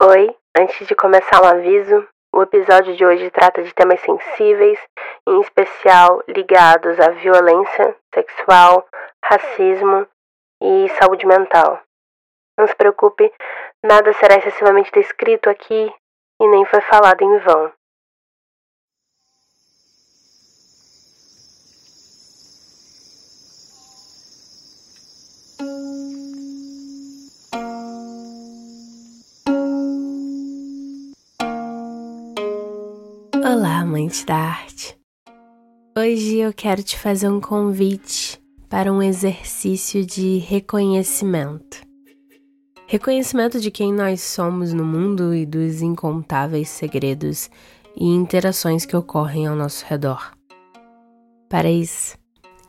Oi, antes de começar um aviso, o episódio de hoje trata de temas sensíveis, em especial ligados à violência sexual, racismo e saúde mental. Não se preocupe, nada será excessivamente descrito aqui e nem foi falado em vão. Olá, amantes da arte. Hoje eu quero te fazer um convite para um exercício de reconhecimento. Reconhecimento de quem nós somos no mundo e dos incontáveis segredos e interações que ocorrem ao nosso redor. Para isso,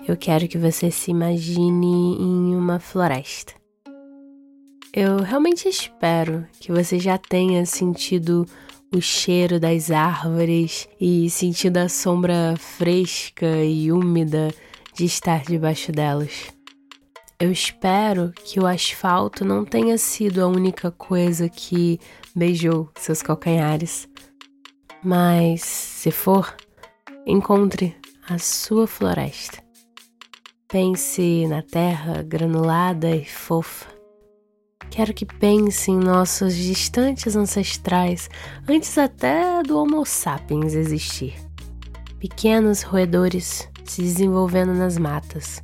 eu quero que você se imagine em uma floresta. Eu realmente espero que você já tenha sentido o cheiro das árvores e sentido a sombra fresca e úmida de estar debaixo delas. Eu espero que o asfalto não tenha sido a única coisa que beijou seus calcanhares. Mas, se for, encontre a sua floresta. Pense na terra granulada e fofa. Quero que pense em nossos distantes ancestrais, antes até do Homo sapiens existir. Pequenos roedores se desenvolvendo nas matas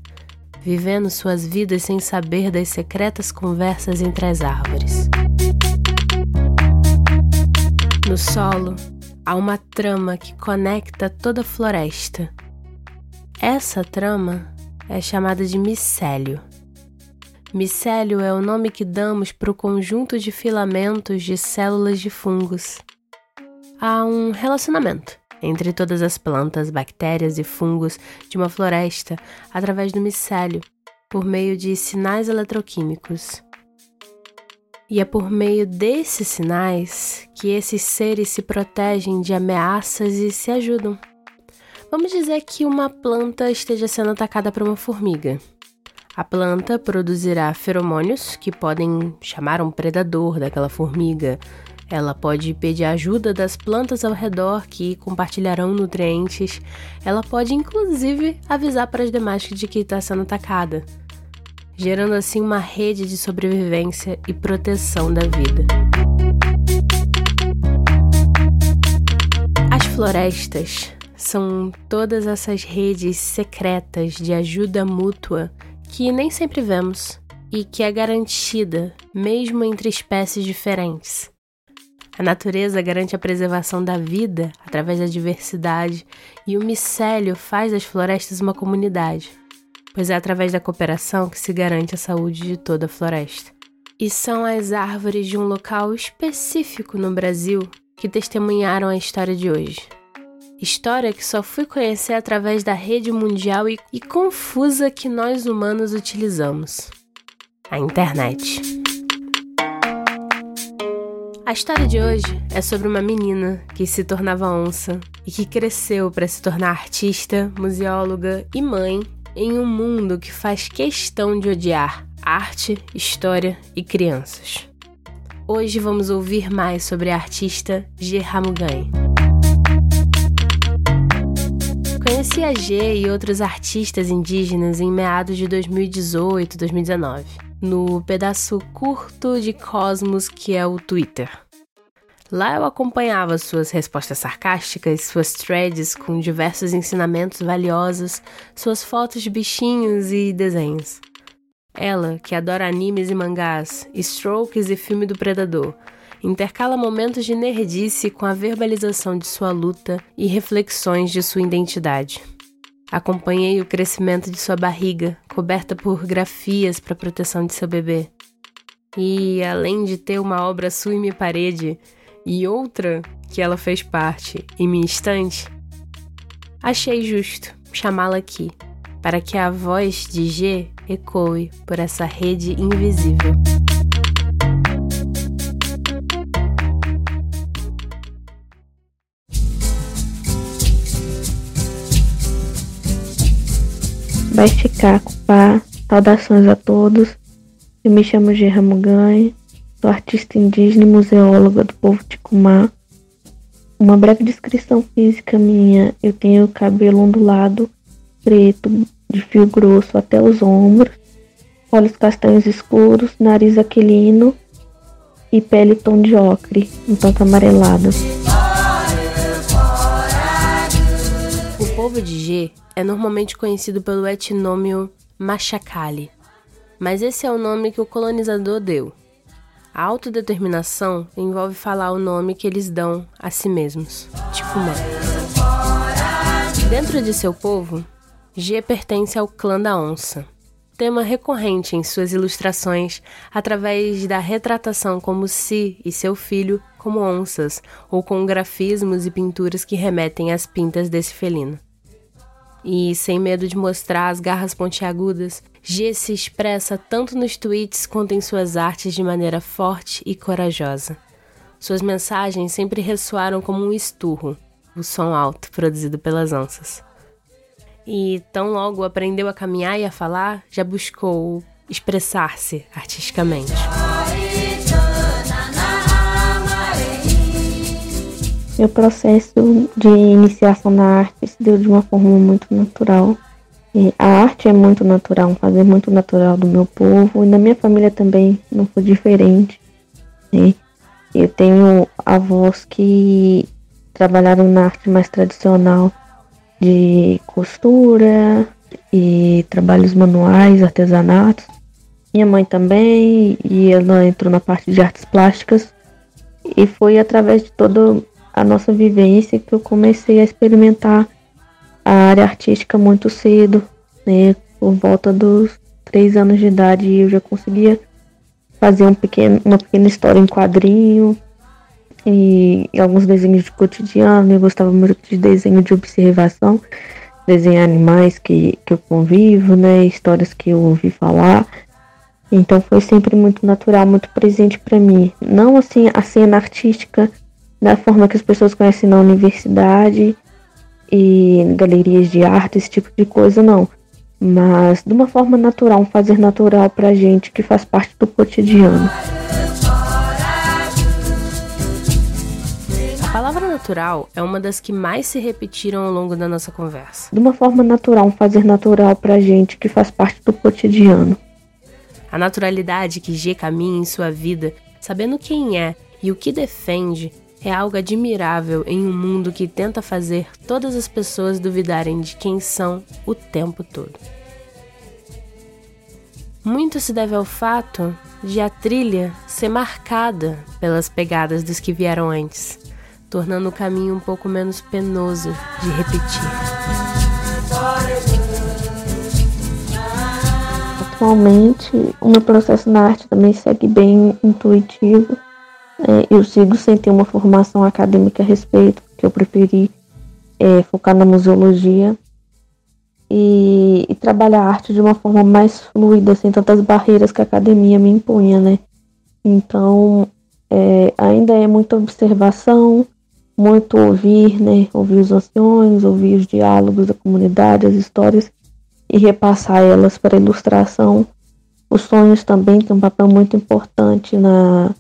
vivendo suas vidas sem saber das secretas conversas entre as árvores. No solo, há uma trama que conecta toda a floresta. Essa trama é chamada de micélio. Micélio é o nome que damos para o conjunto de filamentos de células de fungos. Há um relacionamento entre todas as plantas, bactérias e fungos de uma floresta através do micélio, por meio de sinais eletroquímicos. E é por meio desses sinais que esses seres se protegem de ameaças e se ajudam. Vamos dizer que uma planta esteja sendo atacada por uma formiga. A planta produzirá feromônios que podem chamar um predador daquela formiga, ela pode pedir ajuda das plantas ao redor que compartilharão nutrientes. Ela pode inclusive avisar para as demais de que está sendo atacada, gerando assim uma rede de sobrevivência e proteção da vida. As florestas são todas essas redes secretas de ajuda mútua que nem sempre vemos e que é garantida mesmo entre espécies diferentes. A natureza garante a preservação da vida através da diversidade e o micélio faz das florestas uma comunidade, pois é através da cooperação que se garante a saúde de toda a floresta. E são as árvores de um local específico no Brasil que testemunharam a história de hoje. História que só fui conhecer através da rede mundial e, e confusa que nós humanos utilizamos a internet. A história de hoje é sobre uma menina que se tornava onça e que cresceu para se tornar artista, museóloga e mãe em um mundo que faz questão de odiar arte, história e crianças. Hoje vamos ouvir mais sobre a artista G. Ramugan. Conheci a G e outros artistas indígenas em meados de 2018, 2019 no pedaço curto de cosmos que é o Twitter. Lá eu acompanhava suas respostas sarcásticas, suas threads com diversos ensinamentos valiosos, suas fotos de bichinhos e desenhos. Ela, que adora animes e mangás, strokes e filme do Predador, intercala momentos de nerdice com a verbalização de sua luta e reflexões de sua identidade. Acompanhei o crescimento de sua barriga, coberta por grafias para proteção de seu bebê. E além de ter uma obra sua em minha parede e outra que ela fez parte em minha estante, achei justo chamá-la aqui, para que a voz de G ecoe por essa rede invisível. Vai ficar com paz. Saudações a todos. Eu me chamo Gerramo Ganha, sou artista indígena e museóloga do povo Ticumá. Uma breve descrição física minha: eu tenho cabelo ondulado, preto, de fio grosso até os ombros, olhos castanhos escuros, nariz aquilino e pele tom de ocre, um tanto amarelada. O povo de G é normalmente conhecido pelo etnômio Machacali, mas esse é o nome que o colonizador deu. A autodeterminação envolve falar o nome que eles dão a si mesmos, Ticumã. Dentro de seu povo, G pertence ao clã da onça, tema recorrente em suas ilustrações através da retratação como Si e seu filho como onças, ou com grafismos e pinturas que remetem às pintas desse felino. E, sem medo de mostrar as garras pontiagudas, G se expressa tanto nos tweets quanto em suas artes de maneira forte e corajosa. Suas mensagens sempre ressoaram como um esturro, o som alto produzido pelas onças. E tão logo aprendeu a caminhar e a falar, já buscou expressar-se artisticamente. Meu processo de iniciação na arte se deu de uma forma muito natural. E a arte é muito natural, um fazer muito natural do meu povo e na minha família também não foi diferente. Né? Eu tenho avós que trabalharam na arte mais tradicional de costura e trabalhos manuais, artesanatos. Minha mãe também, e ela entrou na parte de artes plásticas. E foi através de toda a nossa vivência que eu comecei a experimentar a área artística muito cedo, né? Por volta dos três anos de idade eu já conseguia fazer um pequeno, uma pequena história em quadrinho e, e alguns desenhos de cotidiano. Eu gostava muito de desenho de observação, desenhar animais que, que eu convivo, né? Histórias que eu ouvi falar. Então foi sempre muito natural, muito presente para mim. Não assim a cena artística da forma que as pessoas conhecem na universidade e galerias de arte, esse tipo de coisa, não. Mas de uma forma natural, um fazer natural pra gente que faz parte do cotidiano. A palavra natural é uma das que mais se repetiram ao longo da nossa conversa. De uma forma natural, um fazer natural pra gente que faz parte do cotidiano. A naturalidade que G caminha em sua vida, sabendo quem é e o que defende, é algo admirável em um mundo que tenta fazer todas as pessoas duvidarem de quem são o tempo todo. Muito se deve ao fato de a trilha ser marcada pelas pegadas dos que vieram antes, tornando o caminho um pouco menos penoso de repetir. Atualmente, o meu processo na arte também segue bem intuitivo é, eu sigo sem ter uma formação acadêmica a respeito, porque eu preferi é, focar na museologia e, e, trabalhar a arte de uma forma mais fluida, sem tantas barreiras que a academia me impunha, né? Então, é, ainda é muita observação, muito ouvir, né? Ouvir os anciões, ouvir os diálogos da comunidade, as histórias e repassar elas para ilustração. Os sonhos também têm um papel muito importante na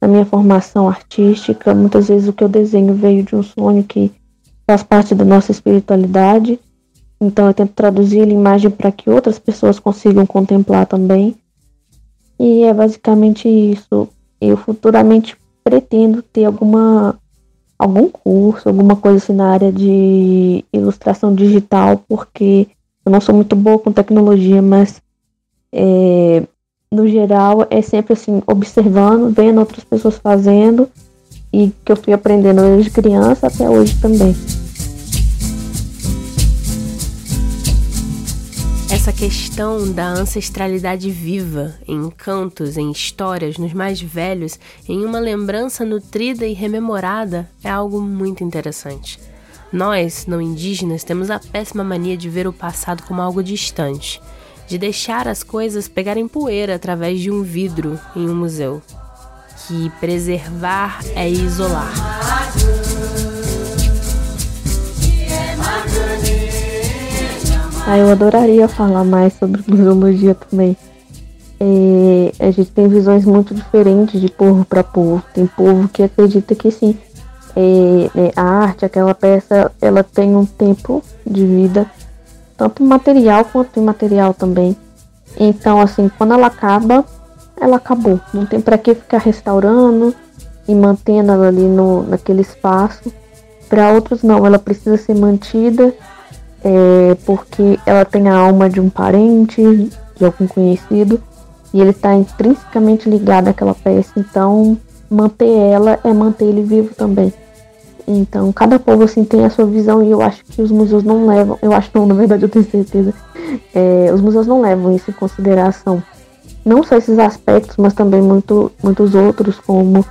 na minha formação artística, muitas vezes o que eu desenho veio de um sonho que faz parte da nossa espiritualidade. Então eu tento traduzir a imagem para que outras pessoas consigam contemplar também. E é basicamente isso. Eu futuramente pretendo ter alguma algum curso, alguma coisa assim na área de ilustração digital, porque eu não sou muito boa com tecnologia, mas é, no geral, é sempre assim, observando, vendo outras pessoas fazendo e que eu fui aprendendo desde criança até hoje também. Essa questão da ancestralidade viva, em cantos, em histórias, nos mais velhos, em uma lembrança nutrida e rememorada, é algo muito interessante. Nós, não indígenas, temos a péssima mania de ver o passado como algo distante de deixar as coisas pegarem poeira através de um vidro em um museu. Que preservar é isolar. Ah, eu adoraria falar mais sobre museologia também. é, a gente tem visões muito diferentes de povo para povo. Tem povo que acredita que sim, é, é, a arte, aquela peça, ela tem um tempo de vida, tanto material quanto imaterial também. Então, assim, quando ela acaba, ela acabou. Não tem para que ficar restaurando e mantendo ela ali no, naquele espaço. Para outros, não, ela precisa ser mantida é, porque ela tem a alma de um parente, de algum conhecido, e ele está intrinsecamente ligado àquela peça. Então, manter ela é manter ele vivo também. Então, cada povo assim tem a sua visão e eu acho que os museus não levam, eu acho não, na verdade eu tenho certeza, é, os museus não levam isso em consideração. Não só esses aspectos, mas também muito, muitos outros, como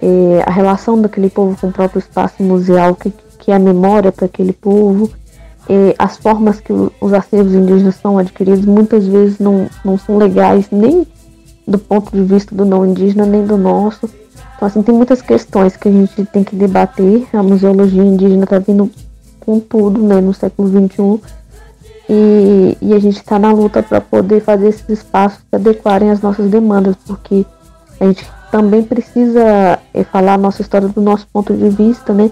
é, a relação daquele povo com o próprio espaço museal, que, que é a memória para aquele povo, é, as formas que os acervos indígenas são adquiridos muitas vezes não, não são legais nem do ponto de vista do não indígena, nem do nosso. Então, assim, tem muitas questões que a gente tem que debater. A museologia indígena está vindo com tudo, né, no século XXI. E, e a gente está na luta para poder fazer esses espaços se adequarem às nossas demandas, porque a gente também precisa é, falar a nossa história do nosso ponto de vista, né?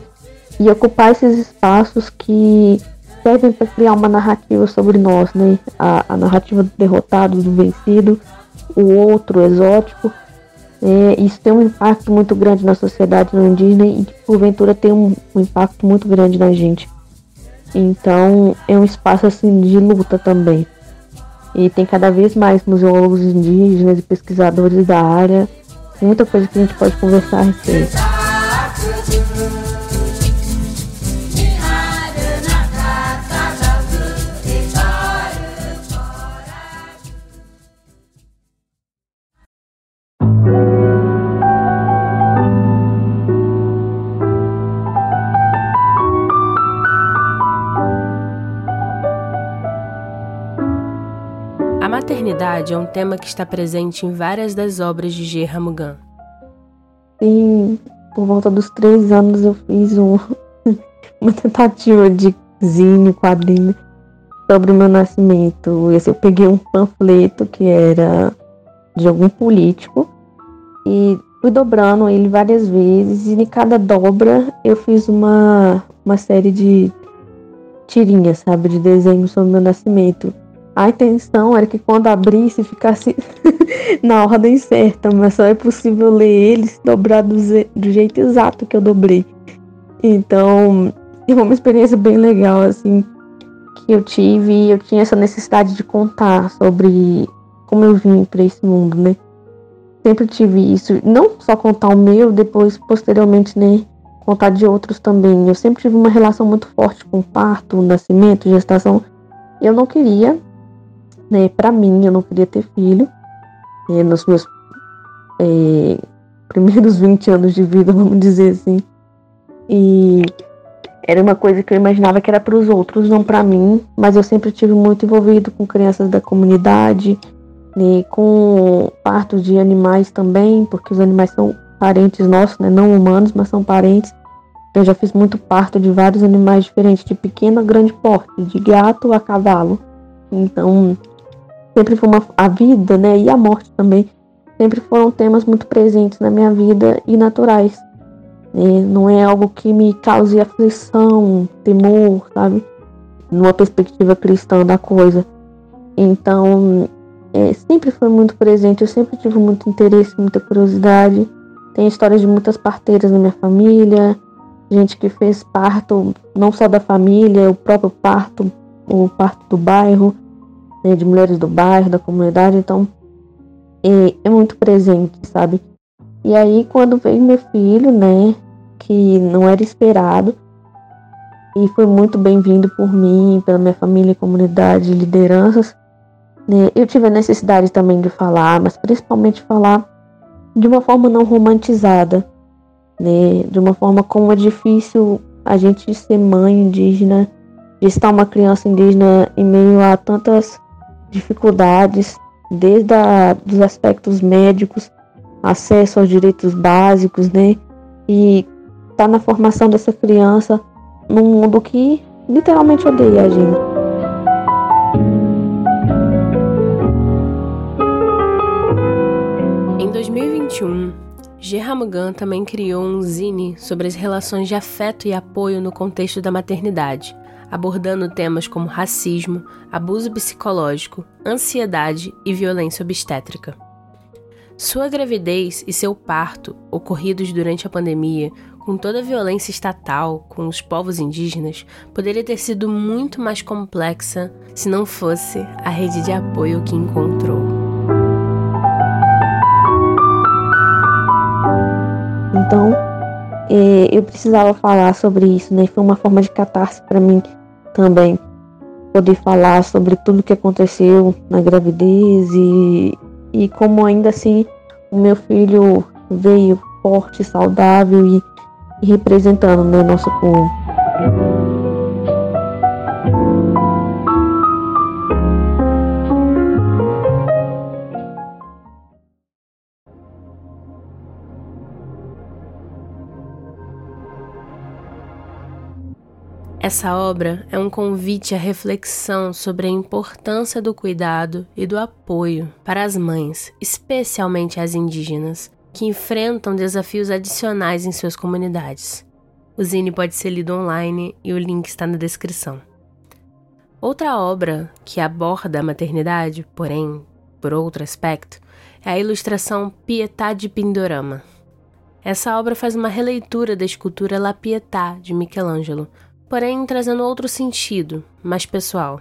E ocupar esses espaços que servem para criar uma narrativa sobre nós, né? A, a narrativa do derrotado, do vencido, o outro, exótico. É, isso tem um impacto muito grande na sociedade indígena e porventura tem um, um, impacto muito grande na gente. Então é um espaço assim de luta também. E tem cada vez mais museólogos indígenas e pesquisadores da área. Muita coisa que a gente pode conversar a respeito. Maternidade é um tema que está presente em várias das obras de G. Ramugan. Sim, por volta dos três anos eu fiz um, uma tentativa de zine, quadrinho sobre o meu nascimento. Esse eu peguei um panfleto que era de algum político e fui dobrando ele várias vezes e em cada dobra eu fiz uma, uma série de tirinhas, sabe, de desenho sobre o meu nascimento. A intenção era que quando abrisse ficasse na ordem certa, mas só é possível ler eles dobrados do jeito exato que eu dobrei. Então, foi uma experiência bem legal, assim, que eu tive. Eu tinha essa necessidade de contar sobre como eu vim para esse mundo, né? Sempre tive isso. Não só contar o meu, depois, posteriormente, né? Contar de outros também. Eu sempre tive uma relação muito forte com parto, nascimento, gestação. Eu não queria né? Para mim, eu não queria ter filho. Nos meus é, primeiros 20 anos de vida, vamos dizer assim. E era uma coisa que eu imaginava que era para os outros, não para mim. Mas eu sempre tive muito envolvido com crianças da comunidade, né, com partos de animais também, porque os animais são parentes nossos, né, não humanos, mas são parentes. Eu já fiz muito parto de vários animais diferentes, de pequeno a grande porte, de gato a cavalo. Então, sempre foi uma, a vida, né, e a morte também, sempre foram temas muito presentes na minha vida e naturais. Né? Não é algo que me cause aflição, temor, sabe? Numa perspectiva cristã da coisa. Então, é, sempre foi muito presente, eu sempre tive muito interesse, muita curiosidade. Tem histórias de muitas parteiras na minha família, gente que fez parto, não só da família, o próprio parto, o parto do bairro né, de mulheres do bairro, da comunidade, então é, é muito presente, sabe? E aí quando veio meu filho, né, que não era esperado, e foi muito bem-vindo por mim, pela minha família, comunidade, lideranças. Né? Eu tive a necessidade também de falar, mas principalmente falar de uma forma não romantizada, né? De uma forma como é difícil a gente ser mãe indígena, de estar uma criança indígena em meio a tantas dificuldades, desde a, dos aspectos médicos, acesso aos direitos básicos, né? E tá na formação dessa criança num mundo que literalmente odeia a gente. 2021, G. Ramugan também criou um zine sobre as relações de afeto e apoio no contexto da maternidade, abordando temas como racismo, abuso psicológico, ansiedade e violência obstétrica. Sua gravidez e seu parto, ocorridos durante a pandemia, com toda a violência estatal com os povos indígenas, poderia ter sido muito mais complexa se não fosse a rede de apoio que encontrou. Então, é, eu precisava falar sobre isso, né? Foi uma forma de catarse para mim também poder falar sobre tudo que aconteceu na gravidez e, e como ainda assim o meu filho veio forte, saudável e, e representando né, nosso povo. Essa obra é um convite à reflexão sobre a importância do cuidado e do apoio para as mães, especialmente as indígenas, que enfrentam desafios adicionais em suas comunidades. O Zine pode ser lido online e o link está na descrição. Outra obra que aborda a maternidade, porém por outro aspecto, é a ilustração Pietà de Pindorama. Essa obra faz uma releitura da escultura La Pietà de Michelangelo, porém trazendo outro sentido, mais pessoal.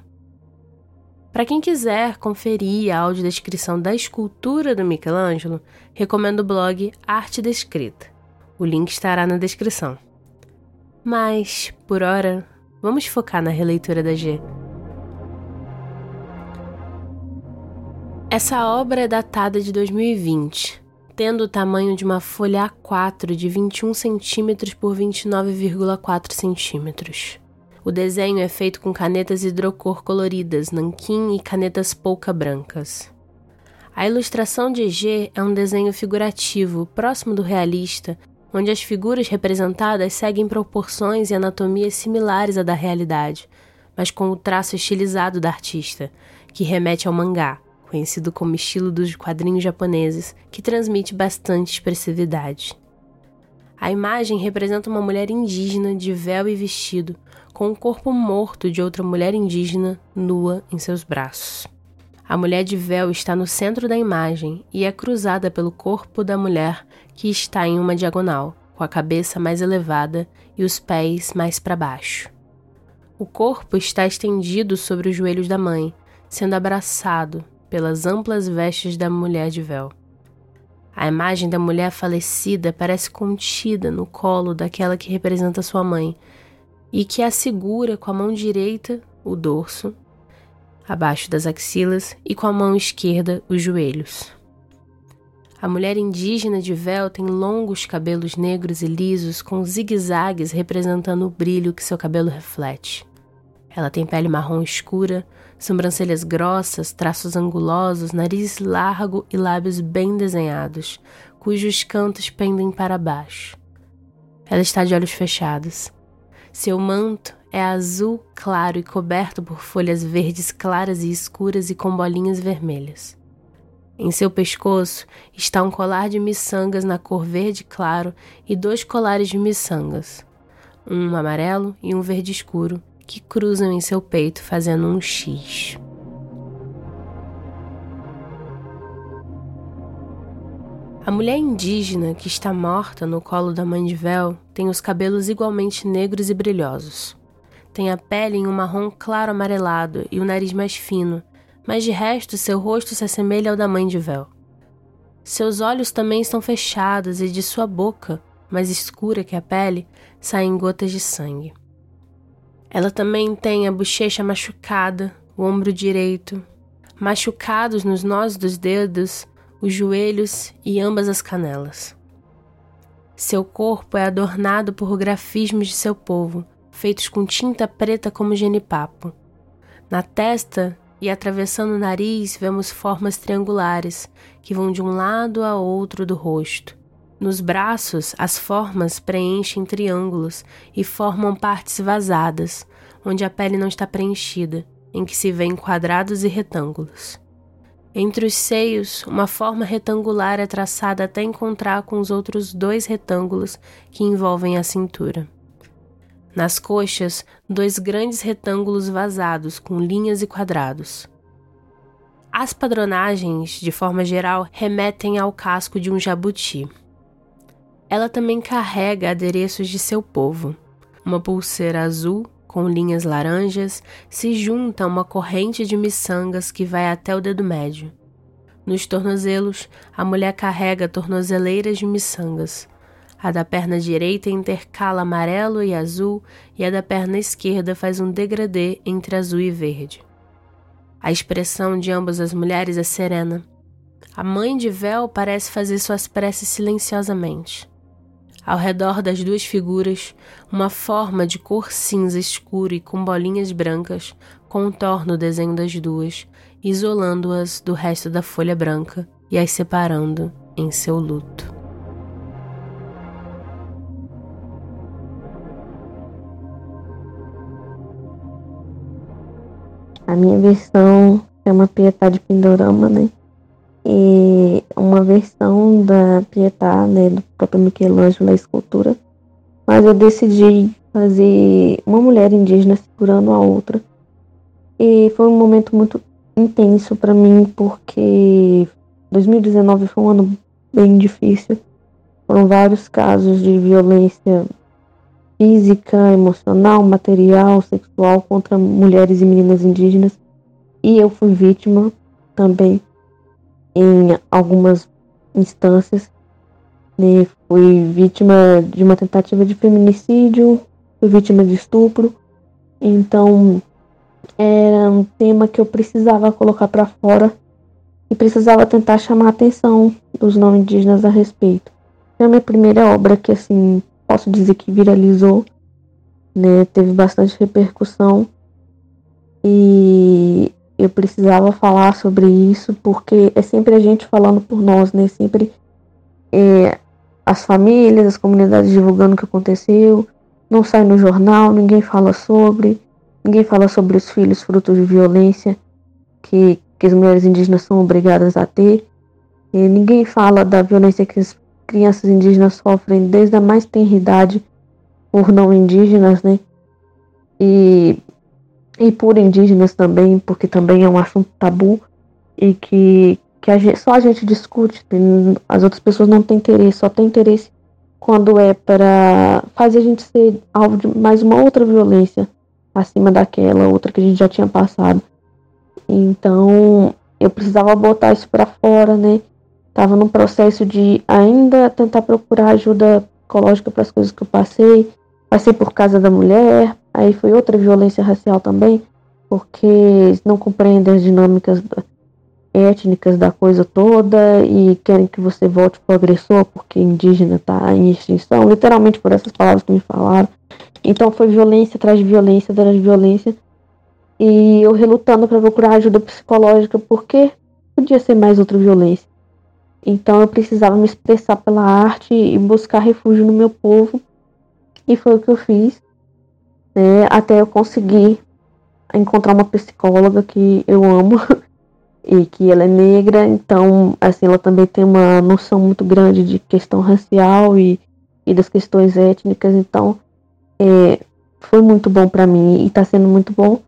Para quem quiser conferir a audiodescrição da escultura do Michelangelo, recomendo o blog Arte Descrita. O link estará na descrição. Mas, por hora, vamos focar na releitura da G. Essa obra é datada de 2020, tendo o tamanho de uma folha A4 de 21 cm por 29,4 cm. O desenho é feito com canetas hidrocor coloridas, nanquim e canetas polca brancas. A ilustração de EG é um desenho figurativo, próximo do realista, onde as figuras representadas seguem proporções e anatomias similares à da realidade, mas com o traço estilizado da artista, que remete ao mangá, conhecido como estilo dos quadrinhos japoneses, que transmite bastante expressividade. A imagem representa uma mulher indígena de véu e vestido, com o corpo morto de outra mulher indígena nua em seus braços. A mulher de véu está no centro da imagem e é cruzada pelo corpo da mulher que está em uma diagonal, com a cabeça mais elevada e os pés mais para baixo. O corpo está estendido sobre os joelhos da mãe, sendo abraçado pelas amplas vestes da mulher de véu. A imagem da mulher falecida parece contida no colo daquela que representa sua mãe e que a segura com a mão direita o dorso, abaixo das axilas, e com a mão esquerda os joelhos. A mulher indígena de véu tem longos cabelos negros e lisos com zigue-zagues representando o brilho que seu cabelo reflete. Ela tem pele marrom escura, sobrancelhas grossas, traços angulosos, nariz largo e lábios bem desenhados, cujos cantos pendem para baixo. Ela está de olhos fechados. Seu manto é azul claro e coberto por folhas verdes claras e escuras e com bolinhas vermelhas. Em seu pescoço está um colar de miçangas na cor verde claro e dois colares de miçangas, um amarelo e um verde escuro, que cruzam em seu peito fazendo um X. A mulher indígena que está morta no colo da mãe de véu tem os cabelos igualmente negros e brilhosos. Tem a pele em um marrom claro amarelado e o nariz mais fino, mas de resto seu rosto se assemelha ao da mãe de véu. Seus olhos também estão fechados e de sua boca, mais escura que a pele, saem gotas de sangue. Ela também tem a bochecha machucada, o ombro direito, machucados nos nós dos dedos, os joelhos e ambas as canelas. Seu corpo é adornado por grafismos de seu povo, feitos com tinta preta como genipapo. Na testa e atravessando o nariz vemos formas triangulares que vão de um lado a outro do rosto. Nos braços, as formas preenchem triângulos e formam partes vazadas, onde a pele não está preenchida, em que se vêem quadrados e retângulos. Entre os seios, uma forma retangular é traçada até encontrar com os outros dois retângulos que envolvem a cintura. Nas coxas, dois grandes retângulos vazados com linhas e quadrados. As padronagens, de forma geral, remetem ao casco de um jabuti. Ela também carrega adereços de seu povo. Uma pulseira azul com linhas laranjas, se junta a uma corrente de miçangas que vai até o dedo médio. Nos tornozelos, a mulher carrega tornozeleiras de miçangas. A da perna direita intercala amarelo e azul, e a da perna esquerda faz um degradê entre azul e verde. A expressão de ambas as mulheres é serena. A mãe de véu parece fazer suas preces silenciosamente. Ao redor das duas figuras, uma forma de cor cinza escuro e com bolinhas brancas contorna o desenho das duas, isolando-as do resto da folha branca e as separando em seu luto. A minha versão é uma Pietà de Pindorama, né? E uma versão da Pietà, né, do próprio Michelangelo, a escultura. Mas eu decidi fazer uma mulher indígena segurando a outra. E foi um momento muito intenso para mim, porque 2019 foi um ano bem difícil. Foram vários casos de violência física, emocional, material, sexual contra mulheres e meninas indígenas. E eu fui vítima também em algumas instâncias. Né? Fui vítima de uma tentativa de feminicídio, fui vítima de estupro. Então, era um tema que eu precisava colocar para fora e precisava tentar chamar a atenção dos não indígenas a respeito. Foi a minha primeira obra que, assim, posso dizer que viralizou, né? Teve bastante repercussão. E eu precisava falar sobre isso, porque é sempre a gente falando por nós, né? Sempre é, as famílias, as comunidades divulgando o que aconteceu, não sai no jornal, ninguém fala sobre, ninguém fala sobre os filhos frutos de violência que, que as mulheres indígenas são obrigadas a ter, e ninguém fala da violência que as crianças indígenas sofrem desde a mais tenra idade por não indígenas, né? E e por indígenas também, porque também é um assunto tabu e que, que a gente, só a gente discute, as outras pessoas não têm interesse, só tem interesse quando é para fazer a gente ser alvo de mais uma outra violência acima daquela outra que a gente já tinha passado. Então, eu precisava botar isso para fora, né? Tava num processo de ainda tentar procurar ajuda psicológica para as coisas que eu passei. Passei por casa da mulher, Aí foi outra violência racial também, porque não compreendem as dinâmicas étnicas da coisa toda e querem que você volte pro agressor porque indígena está em extinção, literalmente por essas palavras que me falaram. Então foi violência atrás de violência atrás de violência. E eu relutando para procurar ajuda psicológica porque podia ser mais outra violência. Então eu precisava me expressar pela arte e buscar refúgio no meu povo. E foi o que eu fiz né, até eu conseguir encontrar uma psicóloga que eu amo e que ela é negra, então assim ela também tem uma noção muito grande de questão racial e, e das questões étnicas, então é, foi muito bom para mim e está sendo muito bom,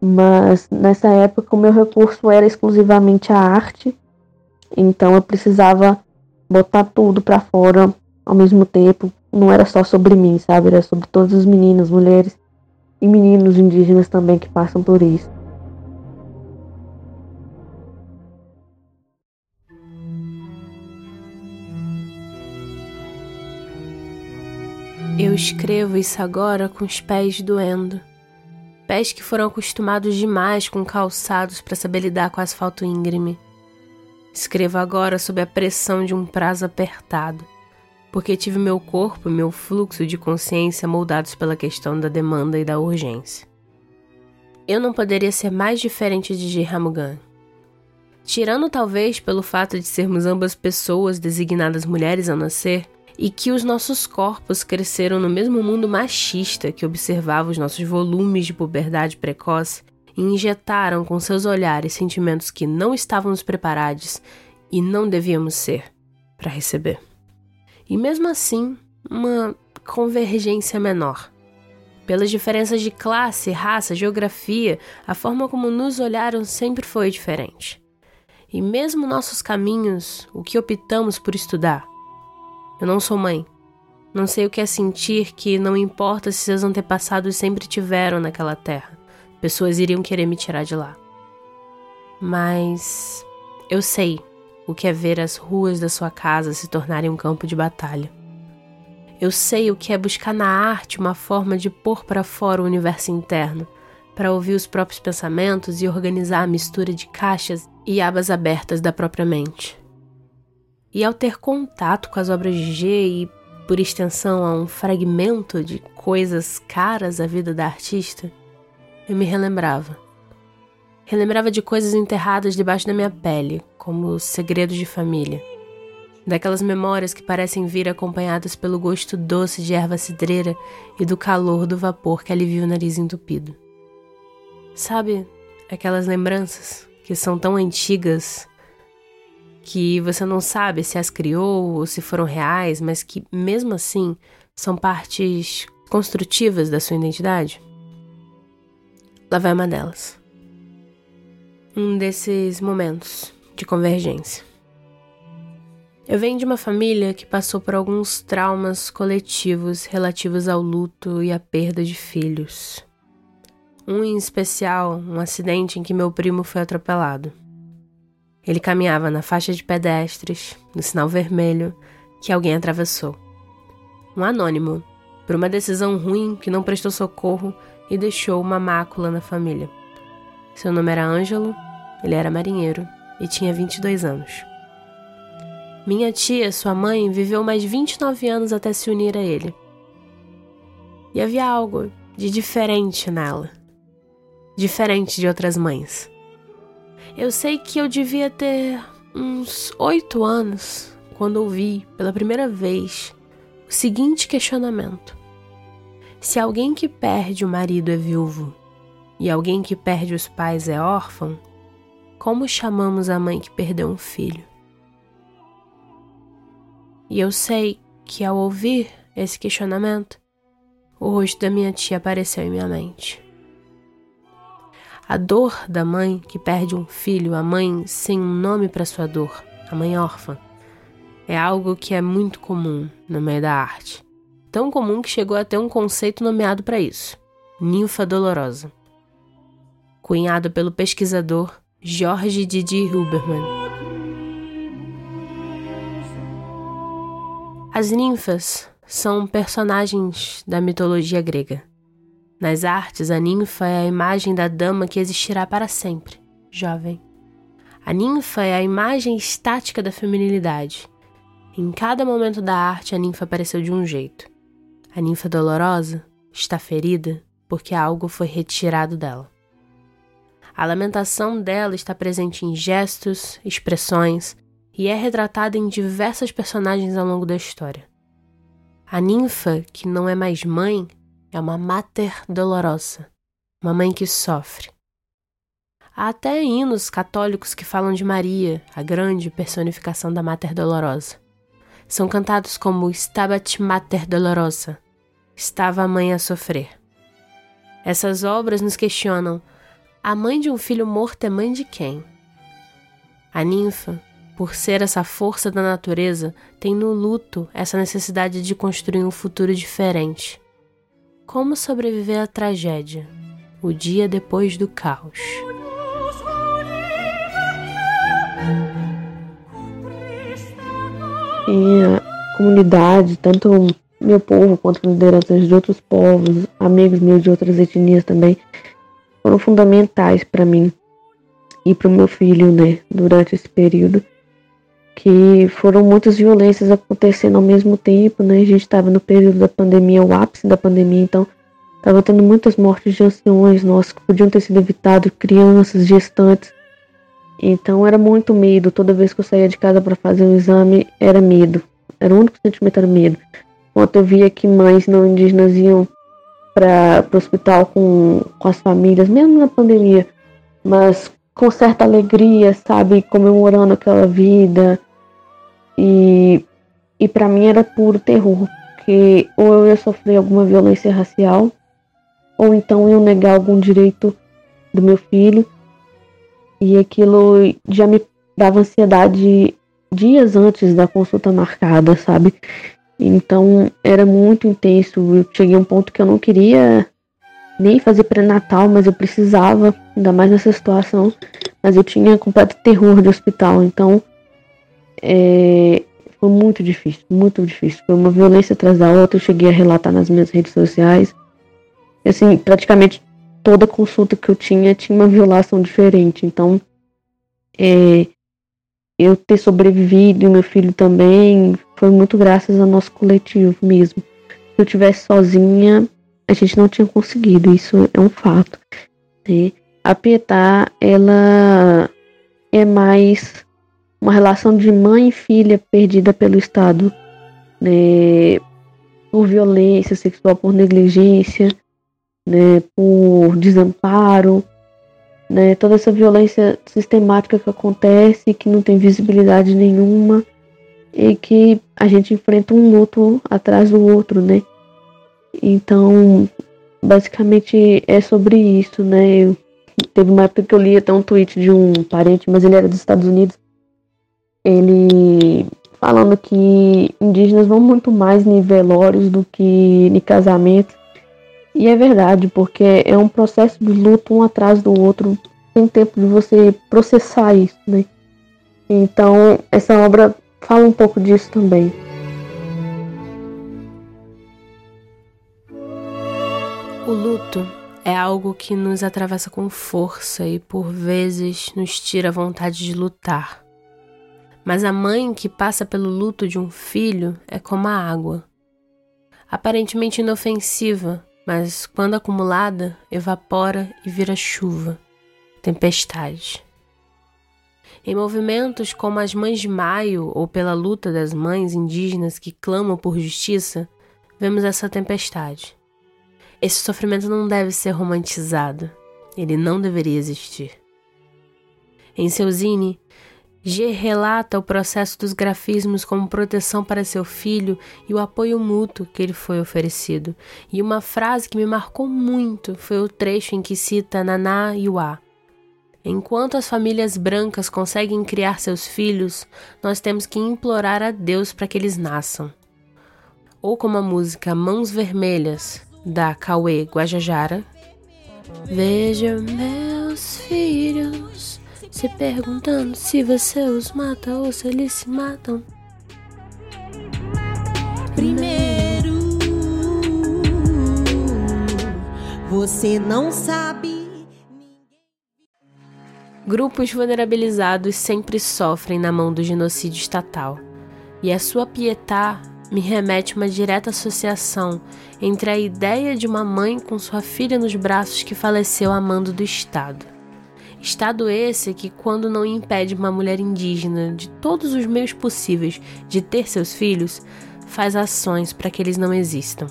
mas nessa época o meu recurso era exclusivamente a arte, então eu precisava botar tudo para fora ao mesmo tempo, não era só sobre mim, sabe? Era sobre todas as meninas, mulheres e meninos indígenas também que passam por isso. Eu escrevo isso agora com os pés doendo. Pés que foram acostumados demais com calçados para saber lidar com asfalto íngreme. Escrevo agora sob a pressão de um prazo apertado porque tive meu corpo e meu fluxo de consciência moldados pela questão da demanda e da urgência. Eu não poderia ser mais diferente de Jiramugan. Tirando talvez pelo fato de sermos ambas pessoas designadas mulheres ao nascer, e que os nossos corpos cresceram no mesmo mundo machista que observava os nossos volumes de puberdade precoce e injetaram com seus olhares sentimentos que não estávamos preparados e não devíamos ser para receber. E mesmo assim, uma convergência menor. Pelas diferenças de classe, raça, geografia, a forma como nos olharam sempre foi diferente. E mesmo nossos caminhos, o que optamos por estudar. Eu não sou mãe. Não sei o que é sentir que não importa se seus antepassados sempre tiveram naquela terra. Pessoas iriam querer me tirar de lá. Mas eu sei o que é ver as ruas da sua casa se tornarem um campo de batalha. Eu sei o que é buscar na arte uma forma de pôr para fora o universo interno, para ouvir os próprios pensamentos e organizar a mistura de caixas e abas abertas da própria mente. E ao ter contato com as obras de G e, por extensão, a um fragmento de coisas caras à vida da artista, eu me relembrava. Relembrava de coisas enterradas debaixo da minha pele, como segredos de família daquelas memórias que parecem vir acompanhadas pelo gosto doce de erva cidreira e do calor do vapor que alivia o nariz entupido. Sabe aquelas lembranças que são tão antigas que você não sabe se as criou ou se foram reais, mas que mesmo assim são partes construtivas da sua identidade? Lá vai uma delas. Um desses momentos de convergência. Eu venho de uma família que passou por alguns traumas coletivos relativos ao luto e à perda de filhos. Um em especial, um acidente em que meu primo foi atropelado. Ele caminhava na faixa de pedestres, no sinal vermelho, que alguém atravessou. Um anônimo, por uma decisão ruim que não prestou socorro e deixou uma mácula na família. Seu nome era Ângelo, ele era marinheiro e tinha 22 anos. Minha tia, sua mãe, viveu mais 29 anos até se unir a ele. E havia algo de diferente nela. Diferente de outras mães. Eu sei que eu devia ter uns oito anos quando ouvi pela primeira vez o seguinte questionamento: Se alguém que perde o marido é viúvo e alguém que perde os pais é órfão, como chamamos a mãe que perdeu um filho? E eu sei que ao ouvir esse questionamento, o rosto da minha tia apareceu em minha mente. A dor da mãe que perde um filho, a mãe sem um nome para sua dor, a mãe órfã, é algo que é muito comum no meio da arte. Tão comum que chegou a ter um conceito nomeado para isso: ninfa dolorosa. Cunhado pelo pesquisador Jorge Didi Huberman. As ninfas são personagens da mitologia grega. Nas artes, a ninfa é a imagem da dama que existirá para sempre, jovem. A ninfa é a imagem estática da feminilidade. Em cada momento da arte, a ninfa apareceu de um jeito. A ninfa dolorosa está ferida porque algo foi retirado dela. A lamentação dela está presente em gestos, expressões, e é retratada em diversas personagens ao longo da história. A ninfa, que não é mais mãe, é uma mater dolorosa, uma mãe que sofre. Há até hinos católicos que falam de Maria, a grande personificação da Mater Dolorosa. São cantados como Stabat Mater Dolorosa, estava a mãe a sofrer. Essas obras nos questionam: a mãe de um filho morto é mãe de quem? A ninfa por ser essa força da natureza, tem no luto essa necessidade de construir um futuro diferente. Como sobreviver à tragédia? O dia depois do caos. E a comunidade, tanto meu povo quanto lideranças de outros povos, amigos meus de outras etnias também, foram fundamentais para mim e para o meu filho, né, durante esse período que foram muitas violências acontecendo ao mesmo tempo, né? A gente estava no período da pandemia, o ápice da pandemia, então estava tendo muitas mortes de anciões nossos que podiam ter sido evitadas, crianças, gestantes. Então era muito medo. Toda vez que eu saía de casa para fazer um exame, era medo. Era o único sentimento era medo. Enquanto eu via que mães não indígenas iam para o hospital com, com as famílias, mesmo na pandemia, mas com certa alegria, sabe, comemorando aquela vida. E, e para mim era puro terror, porque ou eu ia sofrer alguma violência racial, ou então eu negar algum direito do meu filho. E aquilo já me dava ansiedade dias antes da consulta marcada, sabe? Então era muito intenso. Eu cheguei a um ponto que eu não queria nem fazer pré-natal, mas eu precisava, ainda mais nessa situação. Mas eu tinha completo terror de hospital, então é, foi muito difícil, muito difícil. Foi uma violência atrás da outra. Eu cheguei a relatar nas minhas redes sociais. Assim, praticamente toda consulta que eu tinha tinha uma violação diferente. Então, é, eu ter sobrevivido e meu filho também foi muito graças ao nosso coletivo mesmo. Se eu tivesse sozinha, a gente não tinha conseguido, isso é um fato. Né? A Pietá, ela é mais uma relação de mãe e filha perdida pelo Estado, né? por violência sexual, por negligência, né? por desamparo, né? Toda essa violência sistemática que acontece, que não tem visibilidade nenhuma e que a gente enfrenta um luto atrás do outro, né? Então, basicamente é sobre isso, né? Eu, teve uma época que eu li até um tweet de um parente, mas ele era dos Estados Unidos. Ele falando que indígenas vão muito mais em velórios do que em casamento e é verdade, porque é um processo de luto um atrás do outro, tem tempo de você processar isso, né? Então, essa obra fala um pouco disso também. O luto é algo que nos atravessa com força e por vezes nos tira a vontade de lutar. Mas a mãe que passa pelo luto de um filho é como a água. Aparentemente inofensiva, mas quando acumulada, evapora e vira chuva, tempestade. Em movimentos como as Mães de Maio ou pela luta das mães indígenas que clamam por justiça, vemos essa tempestade. Esse sofrimento não deve ser romantizado, ele não deveria existir. Em seu zine, G relata o processo dos grafismos como proteção para seu filho e o apoio mútuo que lhe foi oferecido. E uma frase que me marcou muito foi o trecho em que cita Naná Yuá. Enquanto as famílias brancas conseguem criar seus filhos, nós temos que implorar a Deus para que eles nasçam. Ou como a música Mãos Vermelhas, da Cauê Guajajara. Veja meus filhos se perguntando se você os mata ou se eles se matam. Primeiro, você não sabe. Grupos vulnerabilizados sempre sofrem na mão do genocídio estatal, e a sua pietá me remete uma direta associação entre a ideia de uma mãe com sua filha nos braços que faleceu a mando do Estado Estado esse que, quando não impede uma mulher indígena de todos os meios possíveis de ter seus filhos, faz ações para que eles não existam.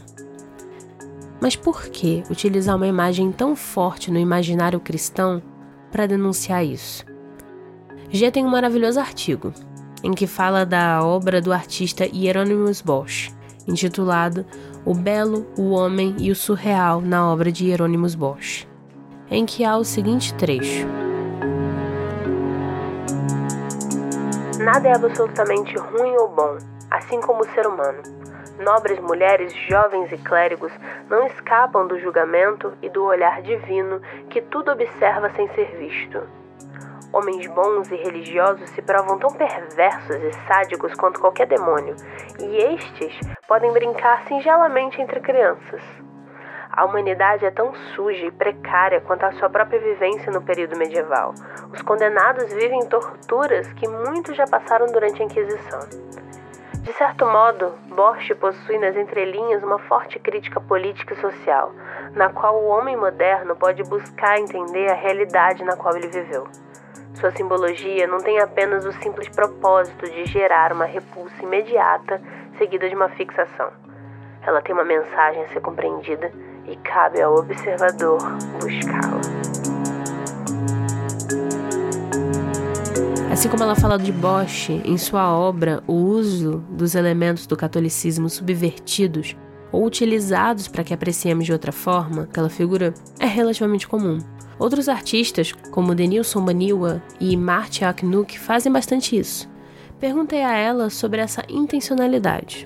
Mas por que utilizar uma imagem tão forte no imaginário cristão para denunciar isso? G tem um maravilhoso artigo em que fala da obra do artista Hieronymus Bosch, intitulado O Belo, o Homem e o Surreal na obra de Hieronymus Bosch, em que há o seguinte trecho. Nada é absolutamente ruim ou bom, assim como o ser humano. Nobres mulheres, jovens e clérigos não escapam do julgamento e do olhar divino que tudo observa sem ser visto. Homens bons e religiosos se provam tão perversos e sádicos quanto qualquer demônio, e estes podem brincar singelamente entre crianças. A humanidade é tão suja e precária quanto a sua própria vivência no período medieval. Os condenados vivem torturas que muitos já passaram durante a Inquisição. De certo modo, Bosch possui nas entrelinhas uma forte crítica política e social, na qual o homem moderno pode buscar entender a realidade na qual ele viveu. Sua simbologia não tem apenas o simples propósito de gerar uma repulsa imediata seguida de uma fixação. Ela tem uma mensagem a ser compreendida e cabe ao observador buscá-la. Assim como ela fala de Bosch em sua obra O uso dos elementos do catolicismo subvertidos ou utilizados para que apreciemos de outra forma, aquela figura é relativamente comum. Outros artistas, como Denilson Baniwa e Marty Aknuk, fazem bastante isso. Perguntei a ela sobre essa intencionalidade.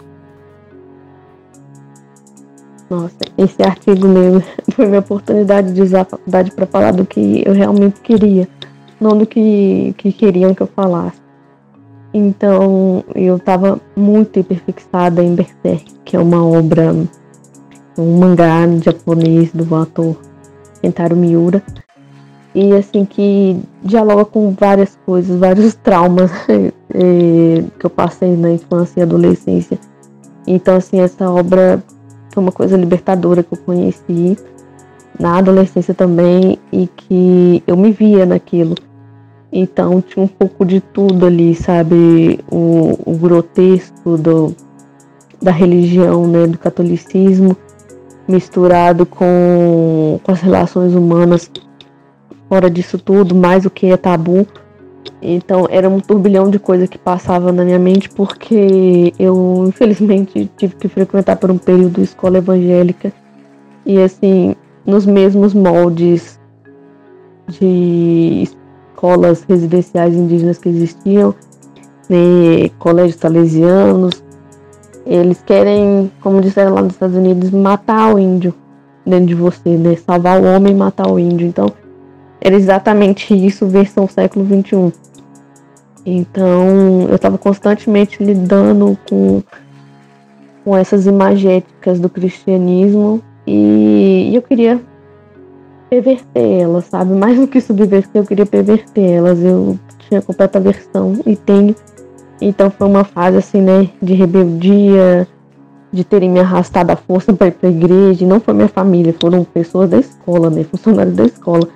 Nossa, esse artigo meu foi minha oportunidade de usar a faculdade para falar do que eu realmente queria, não do que, que queriam que eu falasse. Então, eu estava muito hiperfixada em Berserk, que é uma obra, um mangá japonês do autor Kentaro Miura. E assim, que dialoga com várias coisas, vários traumas eh, que eu passei na infância e adolescência. Então, assim, essa obra foi uma coisa libertadora que eu conheci na adolescência também e que eu me via naquilo. Então tinha um pouco de tudo ali, sabe? O, o grotesco do, da religião, né? Do catolicismo, misturado com, com as relações humanas fora disso tudo, mais o que é tabu. Então era um turbilhão de coisa que passava na minha mente porque eu infelizmente tive que frequentar por um período escola evangélica e assim nos mesmos moldes de escolas residenciais indígenas que existiam, né, colégios salesianos, eles querem, como disseram lá nos Estados Unidos, matar o índio dentro de você, né? Salvar o homem e matar o índio. Então, era exatamente isso, versão século XXI. Então, eu estava constantemente lidando com, com essas imagéticas do cristianismo e, e eu queria perverter elas, sabe? Mais do que subverter, eu queria perverter elas. Eu tinha completa aversão e tenho. Então foi uma fase assim, né, de rebeldia, de terem me arrastado à força para ir para a igreja. E não foi minha família, foram pessoas da escola, né, funcionários da escola.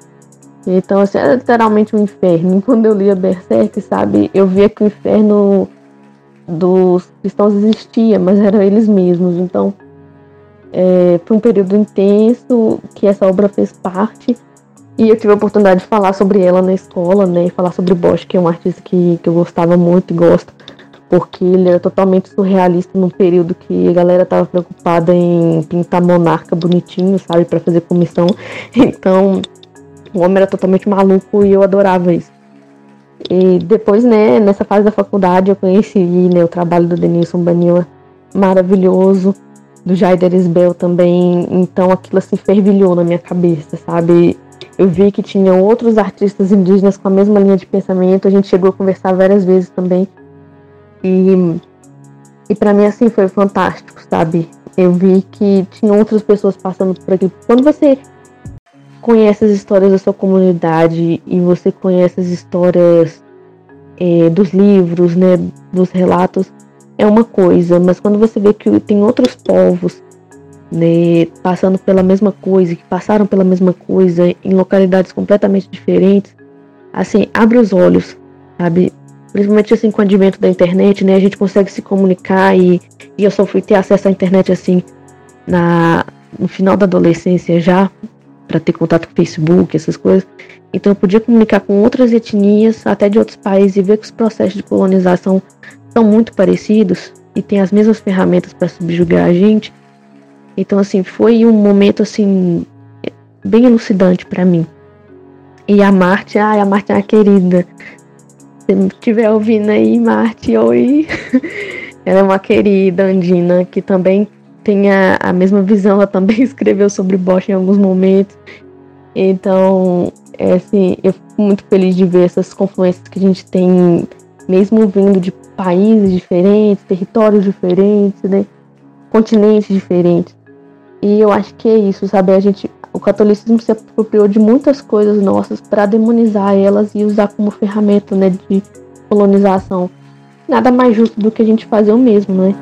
Então, assim, era literalmente um inferno. Quando eu lia Berserk, sabe, eu via que o inferno dos cristãos existia, mas eram eles mesmos. Então, é, foi um período intenso que essa obra fez parte. E eu tive a oportunidade de falar sobre ela na escola, né? E falar sobre Bosch, que é um artista que, que eu gostava muito e gosto. Porque ele era totalmente surrealista num período que a galera tava preocupada em pintar monarca bonitinho, sabe? para fazer comissão. Então, o homem era totalmente maluco e eu adorava isso. E depois, né, nessa fase da faculdade, eu conheci né, o trabalho do Denilson Banila, maravilhoso, do Jaider Isbel também. Então aquilo assim fervilhou na minha cabeça, sabe? Eu vi que tinham outros artistas indígenas com a mesma linha de pensamento. A gente chegou a conversar várias vezes também. E, e para mim, assim, foi fantástico, sabe? Eu vi que tinha outras pessoas passando por aqui. Quando você conhece as histórias da sua comunidade e você conhece as histórias é, dos livros, né, dos relatos, é uma coisa, mas quando você vê que tem outros povos né, passando pela mesma coisa, que passaram pela mesma coisa em localidades completamente diferentes, assim, abre os olhos, sabe? Principalmente assim com o advento da internet, né? A gente consegue se comunicar e, e eu só fui ter acesso à internet assim na, no final da adolescência já, para ter contato com Facebook, essas coisas. Então eu podia comunicar com outras etnias, até de outros países, e ver que os processos de colonização são muito parecidos e têm as mesmas ferramentas para subjugar a gente. Então assim, foi um momento assim bem elucidante para mim. E a Marte, ai, a Marte é uma querida. Se estiver ouvindo aí, Marte, oi. Ela é uma querida andina que também tem a, a mesma visão, ela também escreveu sobre Bosch em alguns momentos. Então, é assim, eu fico muito feliz de ver essas confluências que a gente tem, mesmo vindo de países diferentes, territórios diferentes, né? Continentes diferentes. E eu acho que é isso, sabe? A gente, o catolicismo se apropriou de muitas coisas nossas para demonizar elas e usar como ferramenta, né, de colonização. Nada mais justo do que a gente fazer o mesmo, né?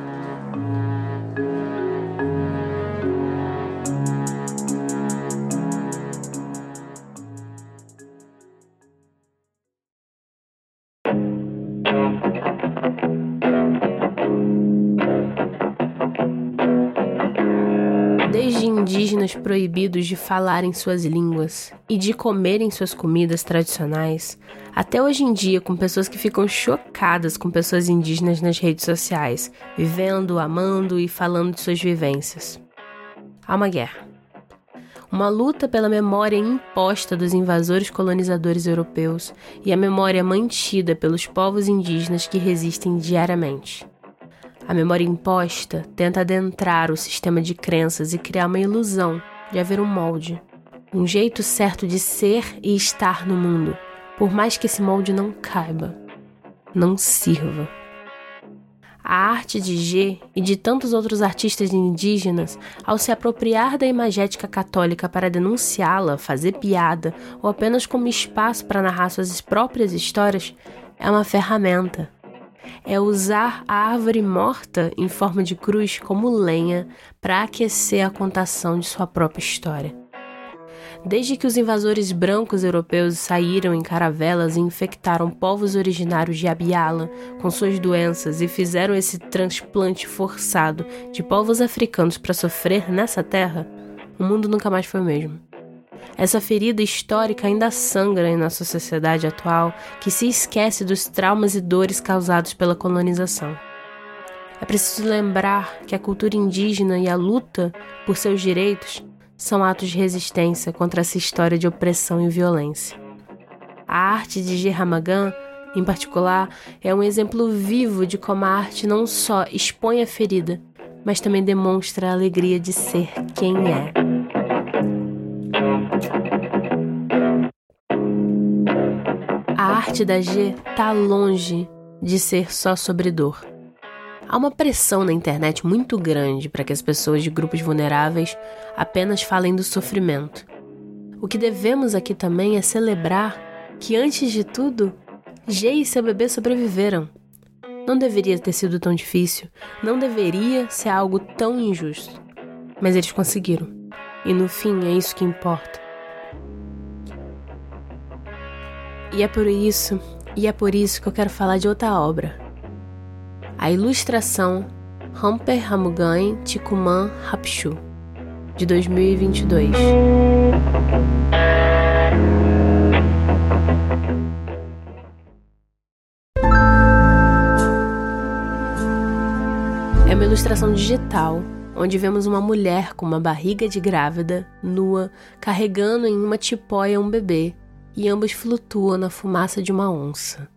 Proibidos de falar em suas línguas e de comer em suas comidas tradicionais, até hoje em dia com pessoas que ficam chocadas com pessoas indígenas nas redes sociais, vivendo, amando e falando de suas vivências. Há uma guerra. Uma luta pela memória imposta dos invasores colonizadores europeus e a memória mantida pelos povos indígenas que resistem diariamente. A memória imposta tenta adentrar o sistema de crenças e criar uma ilusão de haver um molde, um jeito certo de ser e estar no mundo, por mais que esse molde não caiba, não sirva. A arte de G e de tantos outros artistas indígenas, ao se apropriar da imagética católica para denunciá-la, fazer piada ou apenas como espaço para narrar suas próprias histórias, é uma ferramenta, é usar a árvore morta em forma de cruz como lenha para aquecer a contação de sua própria história. Desde que os invasores brancos europeus saíram em caravelas e infectaram povos originários de Abiala com suas doenças e fizeram esse transplante forçado de povos africanos para sofrer nessa terra, o mundo nunca mais foi o mesmo. Essa ferida histórica ainda sangra em nossa sociedade atual, que se esquece dos traumas e dores causados pela colonização. É preciso lembrar que a cultura indígena e a luta por seus direitos são atos de resistência contra essa história de opressão e violência. A arte de Gerramagan, em particular, é um exemplo vivo de como a arte não só expõe a ferida, mas também demonstra a alegria de ser quem é. A arte da G tá longe de ser só sobre dor. Há uma pressão na internet muito grande para que as pessoas de grupos vulneráveis apenas falem do sofrimento. O que devemos aqui também é celebrar que, antes de tudo, G e seu bebê sobreviveram. Não deveria ter sido tão difícil, não deveria ser algo tão injusto. Mas eles conseguiram. E no fim é isso que importa. E é por isso, e é por isso que eu quero falar de outra obra. A ilustração Hamper Hamugan Tikuman Rapchu, de 2022. É uma ilustração digital onde vemos uma mulher com uma barriga de grávida, nua, carregando em uma tipóia um bebê e ambos flutuam na fumaça de uma onça.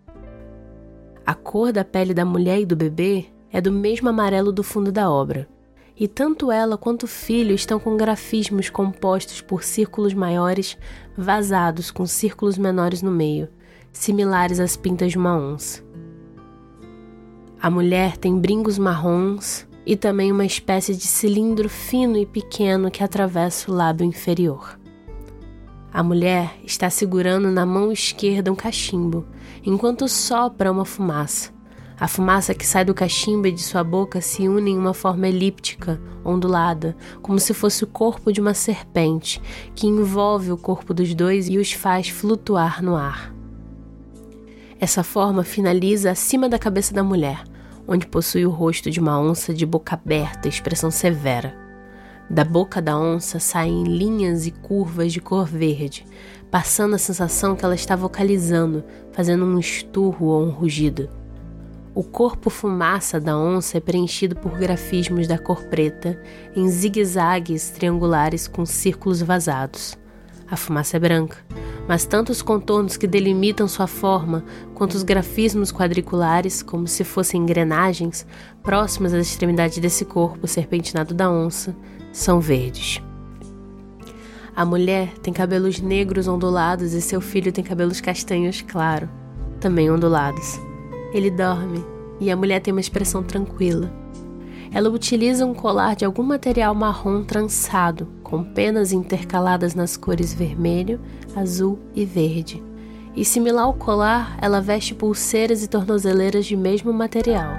A cor da pele da mulher e do bebê é do mesmo amarelo do fundo da obra, e tanto ela quanto o filho estão com grafismos compostos por círculos maiores vazados com círculos menores no meio, similares às pintas de uma onça. A mulher tem brincos marrons e também uma espécie de cilindro fino e pequeno que atravessa o lábio inferior. A mulher está segurando na mão esquerda um cachimbo, enquanto sopra uma fumaça. A fumaça que sai do cachimbo e de sua boca se une em uma forma elíptica, ondulada, como se fosse o corpo de uma serpente, que envolve o corpo dos dois e os faz flutuar no ar. Essa forma finaliza acima da cabeça da mulher, onde possui o rosto de uma onça de boca aberta expressão severa. Da boca da onça saem linhas e curvas de cor verde, passando a sensação que ela está vocalizando, fazendo um esturro ou um rugido. O corpo fumaça da onça é preenchido por grafismos da cor preta em zigue-zagues triangulares com círculos vazados. A fumaça é branca, mas tanto os contornos que delimitam sua forma quanto os grafismos quadriculares, como se fossem engrenagens, próximas às extremidades desse corpo serpentinado da onça, são verdes. A mulher tem cabelos negros ondulados e seu filho tem cabelos castanhos claro, também ondulados. Ele dorme e a mulher tem uma expressão tranquila. Ela utiliza um colar de algum material marrom trançado, com penas intercaladas nas cores vermelho, azul e verde. E similar ao colar, ela veste pulseiras e tornozeleiras de mesmo material.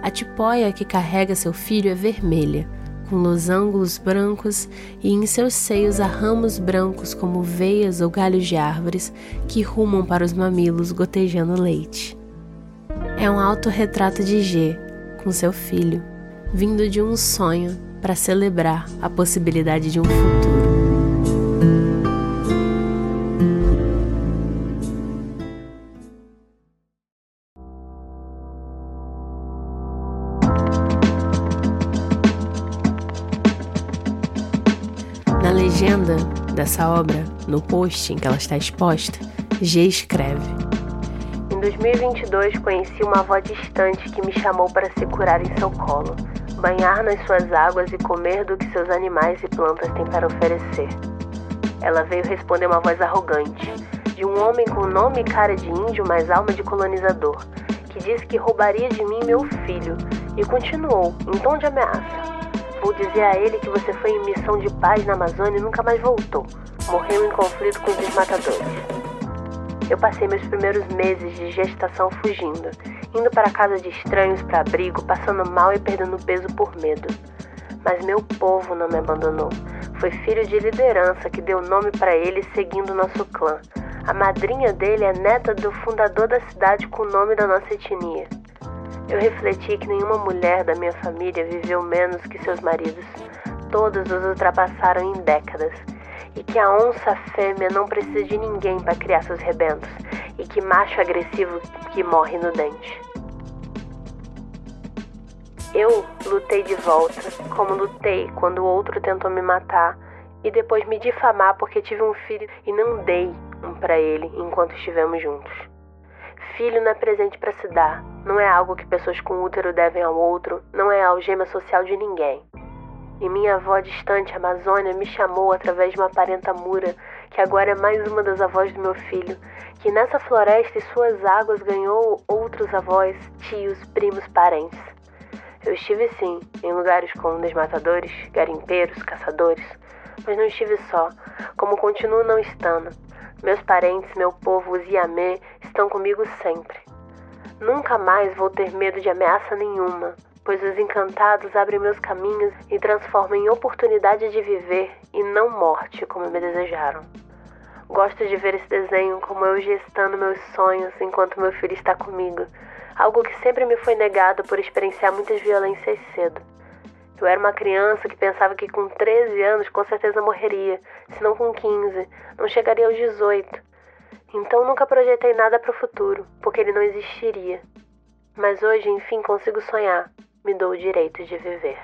A tipóia que carrega seu filho é vermelha, com losangos brancos e em seus seios há ramos brancos como veias ou galhos de árvores que rumam para os mamilos gotejando leite. É um autorretrato de G, com seu filho, vindo de um sonho para celebrar a possibilidade de um futuro. Na legenda dessa obra, no post em que ela está exposta, G escreve: 2022 conheci uma avó distante que me chamou para se curar em seu colo, banhar nas suas águas e comer do que seus animais e plantas têm para oferecer. Ela veio responder uma voz arrogante, de um homem com nome e cara de índio, mas alma de colonizador, que disse que roubaria de mim meu filho, e continuou, em tom de ameaça. Vou dizer a ele que você foi em missão de paz na Amazônia e nunca mais voltou. Morreu em conflito com os desmatadores. Eu passei meus primeiros meses de gestação fugindo, indo para casa de estranhos para abrigo, passando mal e perdendo peso por medo. Mas meu povo não me abandonou. Foi filho de liderança que deu nome para ele seguindo nosso clã. A madrinha dele é neta do fundador da cidade com o nome da nossa etnia. Eu refleti que nenhuma mulher da minha família viveu menos que seus maridos. Todos os ultrapassaram em décadas. E que a onça fêmea não precisa de ninguém para criar seus rebentos. E que macho agressivo que morre no dente. Eu lutei de volta, como lutei quando o outro tentou me matar e depois me difamar porque tive um filho e não dei um para ele enquanto estivemos juntos. Filho não é presente para se dar, não é algo que pessoas com útero devem ao outro, não é algema social de ninguém. E minha avó distante, Amazônia, me chamou através de uma parenta mura, que agora é mais uma das avós do meu filho, que nessa floresta e suas águas ganhou outros avós, tios, primos, parentes. Eu estive sim, em lugares como desmatadores, garimpeiros, caçadores, mas não estive só, como continuo não estando. Meus parentes, meu povo, os Iamê, estão comigo sempre. Nunca mais vou ter medo de ameaça nenhuma, pois os encantados abrem meus caminhos e transformam em oportunidade de viver e não morte como me desejaram. Gosto de ver esse desenho como eu gestando meus sonhos enquanto meu filho está comigo, algo que sempre me foi negado por experienciar muitas violências cedo. Eu era uma criança que pensava que com 13 anos com certeza morreria, se não com 15, não chegaria aos 18. Então nunca projetei nada para o futuro, porque ele não existiria. Mas hoje, enfim, consigo sonhar. Me dou o direito de viver.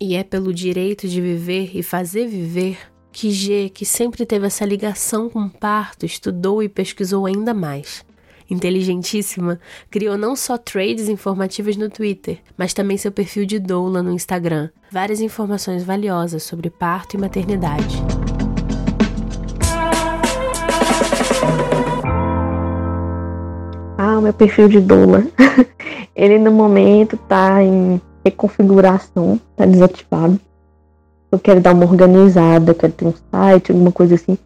E é pelo direito de viver e fazer viver que G, que sempre teve essa ligação com o parto, estudou e pesquisou ainda mais inteligentíssima, criou não só trades informativas no Twitter, mas também seu perfil de doula no Instagram. Várias informações valiosas sobre parto e maternidade. Meu perfil de doula. Ele no momento tá em reconfiguração, tá desativado. Eu quero dar uma organizada, quero ter um site, alguma coisa assim.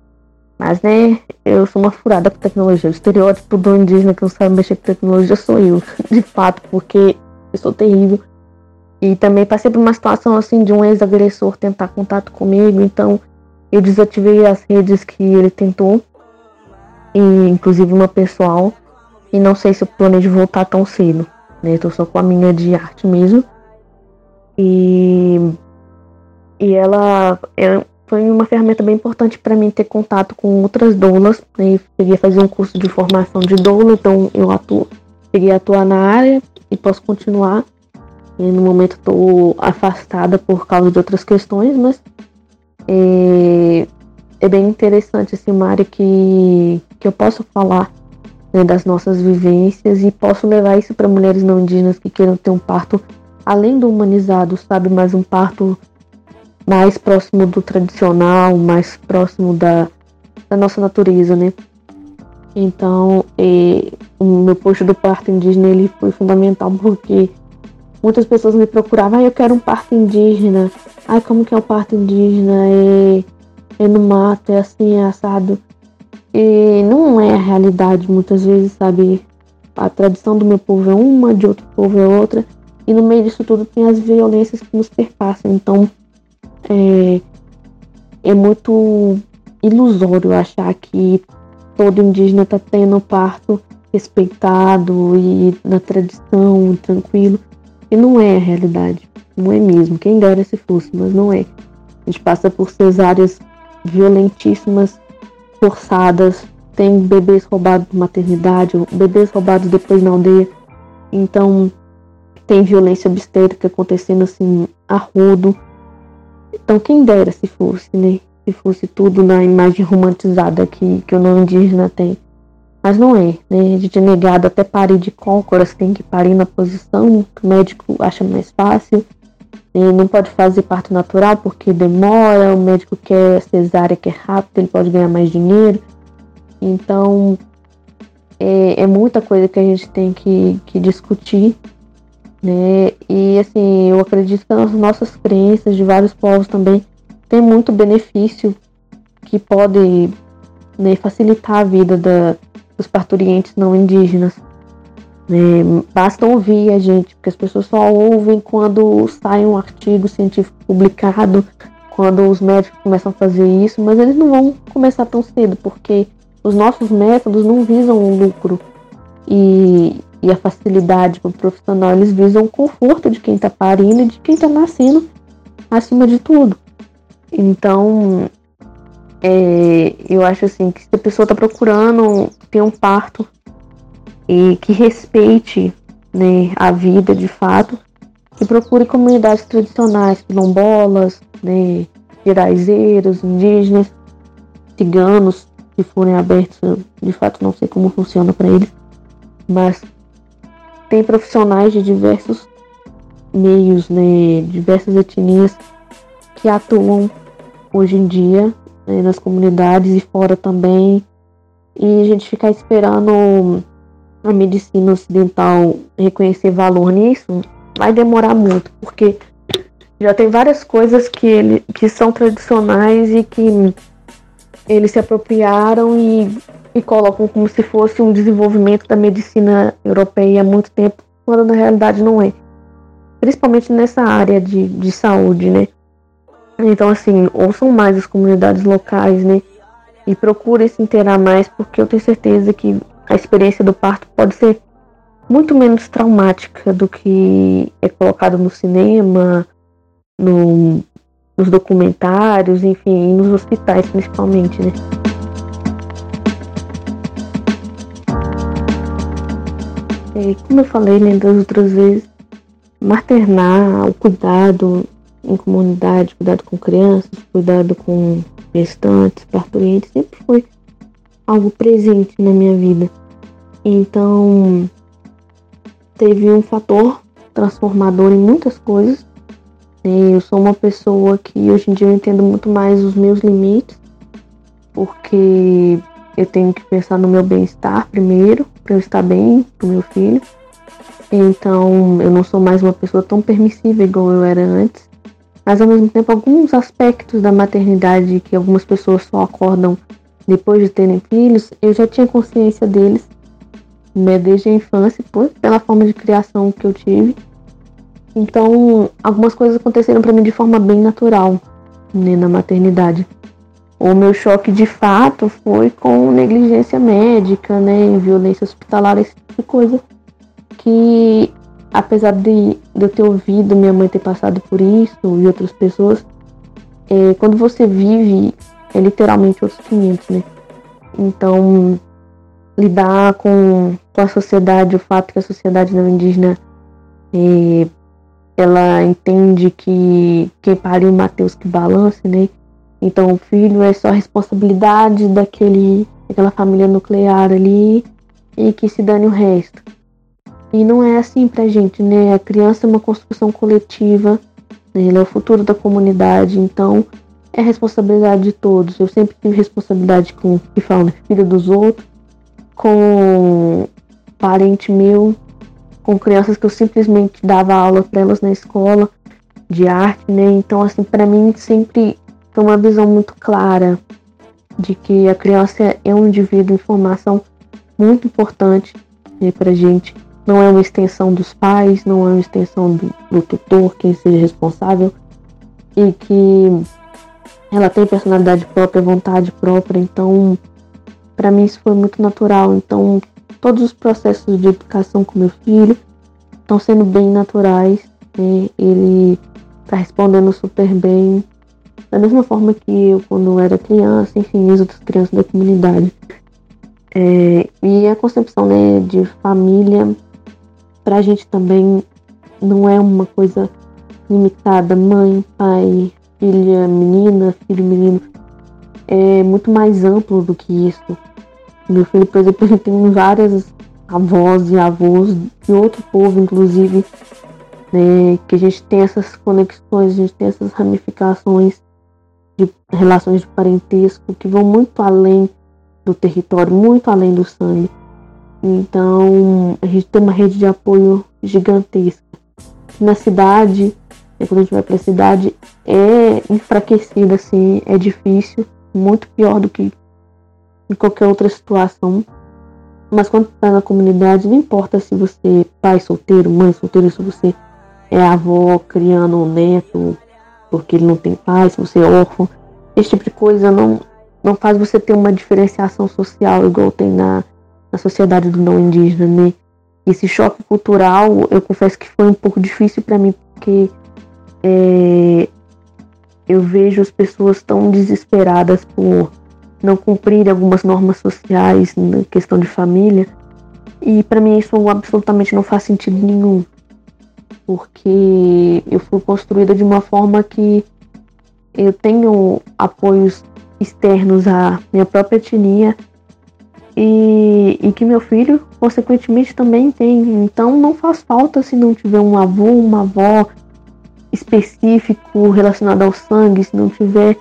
Mas, né, eu sou uma furada com tecnologia. O estereótipo do indígena que não sabe mexer com tecnologia sou eu, de fato, porque eu sou terrível. E também passei por uma situação assim de um ex-agressor tentar contato comigo, então eu desativei as redes que ele tentou, e inclusive uma pessoal, e não sei se eu planejo voltar tão cedo. Né? Eu tô só com a minha de arte mesmo. E, e ela, é foi uma ferramenta bem importante para mim ter contato com outras doulas. Né? Cheguei a fazer um curso de formação de doula, então eu atuo, cheguei a atuar na área e posso continuar. E no momento estou afastada por causa de outras questões, mas é, é, bem interessante assim, uma área que, que eu posso falar né, das nossas vivências e posso levar isso para mulheres não indígenas que queiram ter um parto além do humanizado, sabe, mas um parto mais próximo do tradicional, mais próximo da, da nossa natureza, né? Então, é, o meu post do parto indígena ele foi fundamental porque muitas pessoas me procuravam, ah, eu quero um parto indígena. Ai, como que é o parto indígena? É, é no mato, é assim, é assado. E não é a realidade, muitas vezes, sabe? A tradição do meu povo é uma, de outro povo é outra. E no meio disso tudo tem as violências que nos perpassam. Então, é, é muito ilusório achar que todo indígena está tendo parto respeitado e na tradição, tranquilo. E não é a realidade. Não é mesmo. Quem dera se fosse, mas não é. A gente passa por cesáreas violentíssimas, forçadas. Tem bebês roubados de maternidade, bebês roubados depois na aldeia. Então, tem violência obstétrica acontecendo assim, a rodo. Então, quem dera se fosse, né? Se fosse tudo na imagem romantizada que, que o não indígena tem. Mas não é, né? A gente é negado até parir de cócoras, tem que parir na posição que o médico acha mais fácil. E não pode fazer parto natural porque demora, o médico quer cesárea que é rápido, ele pode ganhar mais dinheiro. Então, é, é muita coisa que a gente tem que, que discutir né? E assim, eu acredito que as nossas crenças de vários povos também têm muito benefício que pode né, facilitar a vida da, dos parturientes não indígenas. Né? Basta ouvir a gente, porque as pessoas só ouvem quando sai um artigo científico publicado, quando os médicos começam a fazer isso, mas eles não vão começar tão cedo, porque os nossos métodos não visam o lucro. E, e a facilidade para o profissional, eles visam o conforto de quem está parindo e de quem está nascendo acima de tudo. Então, é, eu acho assim que se a pessoa está procurando ter um parto e que respeite né, a vida de fato, que procure comunidades tradicionais, quilombolas, né, geraizeiros, indígenas, ciganos, se forem abertos, de fato não sei como funciona para eles, mas tem profissionais de diversos meios, né, diversas etnias que atuam hoje em dia né, nas comunidades e fora também. E a gente ficar esperando a medicina ocidental reconhecer valor nisso vai demorar muito, porque já tem várias coisas que, ele, que são tradicionais e que eles se apropriaram e e colocam como se fosse um desenvolvimento da medicina europeia há muito tempo, quando na realidade não é. Principalmente nessa área de, de saúde, né? Então, assim, ouçam mais as comunidades locais, né? E procurem se inteirar mais, porque eu tenho certeza que a experiência do parto pode ser muito menos traumática do que é colocado no cinema, no, nos documentários, enfim, nos hospitais principalmente, né? É, como eu falei né, das outras vezes, maternar, o cuidado em comunidade, cuidado com crianças, cuidado com gestantes, parturientes, sempre foi algo presente na minha vida. Então, teve um fator transformador em muitas coisas. Eu sou uma pessoa que hoje em dia eu entendo muito mais os meus limites, porque eu tenho que pensar no meu bem-estar primeiro, para eu estar bem com meu filho. Então, eu não sou mais uma pessoa tão permissiva igual eu era antes. Mas, ao mesmo tempo, alguns aspectos da maternidade que algumas pessoas só acordam depois de terem filhos, eu já tinha consciência deles né, desde a infância, pela forma de criação que eu tive. Então, algumas coisas aconteceram para mim de forma bem natural né, na maternidade. O meu choque de fato foi com negligência médica, né, violência hospitalar, esse tipo de coisa. Que, apesar de, de eu ter ouvido minha mãe ter passado por isso e outras pessoas, é, quando você vive, é literalmente outros 500, né? Então, lidar com, com a sociedade, o fato que a sociedade não indígena é, ela entende que quem pariu Mateus que balance, né? Então o filho é só responsabilidade daquele, daquela família nuclear ali e que se dane o resto. E não é assim pra gente, né? A criança é uma construção coletiva, né? ele é o futuro da comunidade, então é responsabilidade de todos. Eu sempre tive responsabilidade com que falam, né? filho dos outros, com parente meu, com crianças que eu simplesmente dava aula para elas na escola de arte, né? Então, assim, para mim sempre foi uma visão muito clara de que a criança é um indivíduo em formação muito importante né, para gente. Não é uma extensão dos pais, não é uma extensão do, do tutor, quem seja responsável, e que ela tem personalidade própria, vontade própria. Então, para mim isso foi muito natural. Então, todos os processos de educação com meu filho estão sendo bem naturais né? ele tá respondendo super bem, da mesma forma que eu quando era criança, enfim, as outras crianças da comunidade. É, e a concepção né, de família, pra gente também não é uma coisa limitada, mãe, pai, filha, menina, filho, menino. É muito mais amplo do que isso. Meu filho, por exemplo, ele tem várias avós e avós de outro povo, inclusive, né, que a gente tem essas conexões, a gente tem essas ramificações de relações de parentesco que vão muito além do território, muito além do sangue. Então, a gente tem uma rede de apoio gigantesca. Na cidade, né, quando a gente vai para a cidade, é enfraquecida, assim, é difícil, muito pior do que em qualquer outra situação. Mas quando está na comunidade, não importa se você é pai solteiro, mãe solteira, se você é avó criando um neto porque ele não tem pai, se você é órfão, esse tipo de coisa não, não faz você ter uma diferenciação social igual tem na, na sociedade do não indígena, né? Esse choque cultural, eu confesso que foi um pouco difícil para mim, porque é, eu vejo as pessoas tão desesperadas por não cumprir algumas normas sociais na questão de família. E para mim isso absolutamente não faz sentido nenhum. Porque eu fui construída de uma forma que eu tenho apoios externos à minha própria etnia e, e que meu filho, consequentemente, também tem. Então não faz falta se não tiver um avô, uma avó específico relacionado ao sangue, se não tiver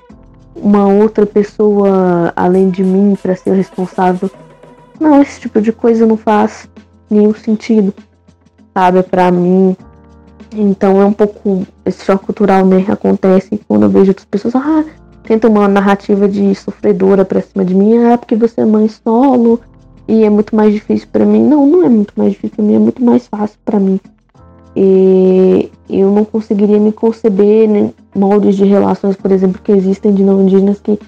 uma outra pessoa além de mim para ser responsável. Não, esse tipo de coisa não faz nenhum sentido, sabe, para mim. Então é um pouco esse choque cultural, né, acontece quando eu vejo outras pessoas, ah, tenta uma narrativa de sofredora pra cima de mim, ah, porque você é mãe solo e é muito mais difícil para mim. Não, não é muito mais difícil para mim, é muito mais fácil para mim. E eu não conseguiria me conceber né, moldes de relações, por exemplo, que existem de não indígenas que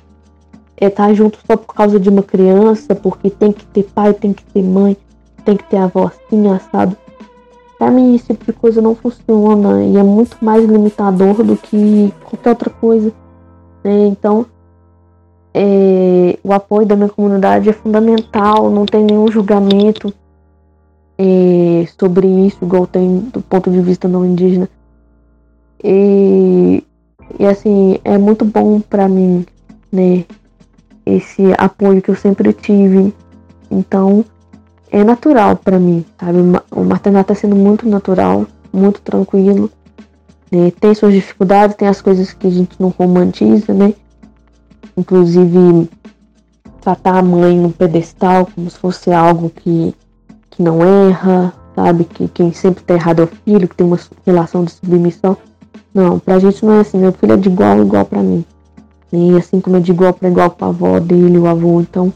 é tá junto só por causa de uma criança, porque tem que ter pai, tem que ter mãe, tem que ter avó assim, assado. Pra mim, esse tipo de coisa não funciona e é muito mais limitador do que qualquer outra coisa. Né? Então, é, o apoio da minha comunidade é fundamental, não tem nenhum julgamento é, sobre isso, igual tem do ponto de vista não indígena. E, e assim, é muito bom para mim, né? Esse apoio que eu sempre tive. Então, é natural para mim, sabe? O maternato está sendo muito natural, muito tranquilo. Né? Tem suas dificuldades, tem as coisas que a gente não romantiza, né? Inclusive, tratar a mãe no pedestal como se fosse algo que que não erra, sabe? Que quem sempre tá errado é o filho, que tem uma relação de submissão. Não, pra gente não é assim. Meu filho é de igual igual pra mim. E assim como é de igual para igual com a avó dele, o avô. Então,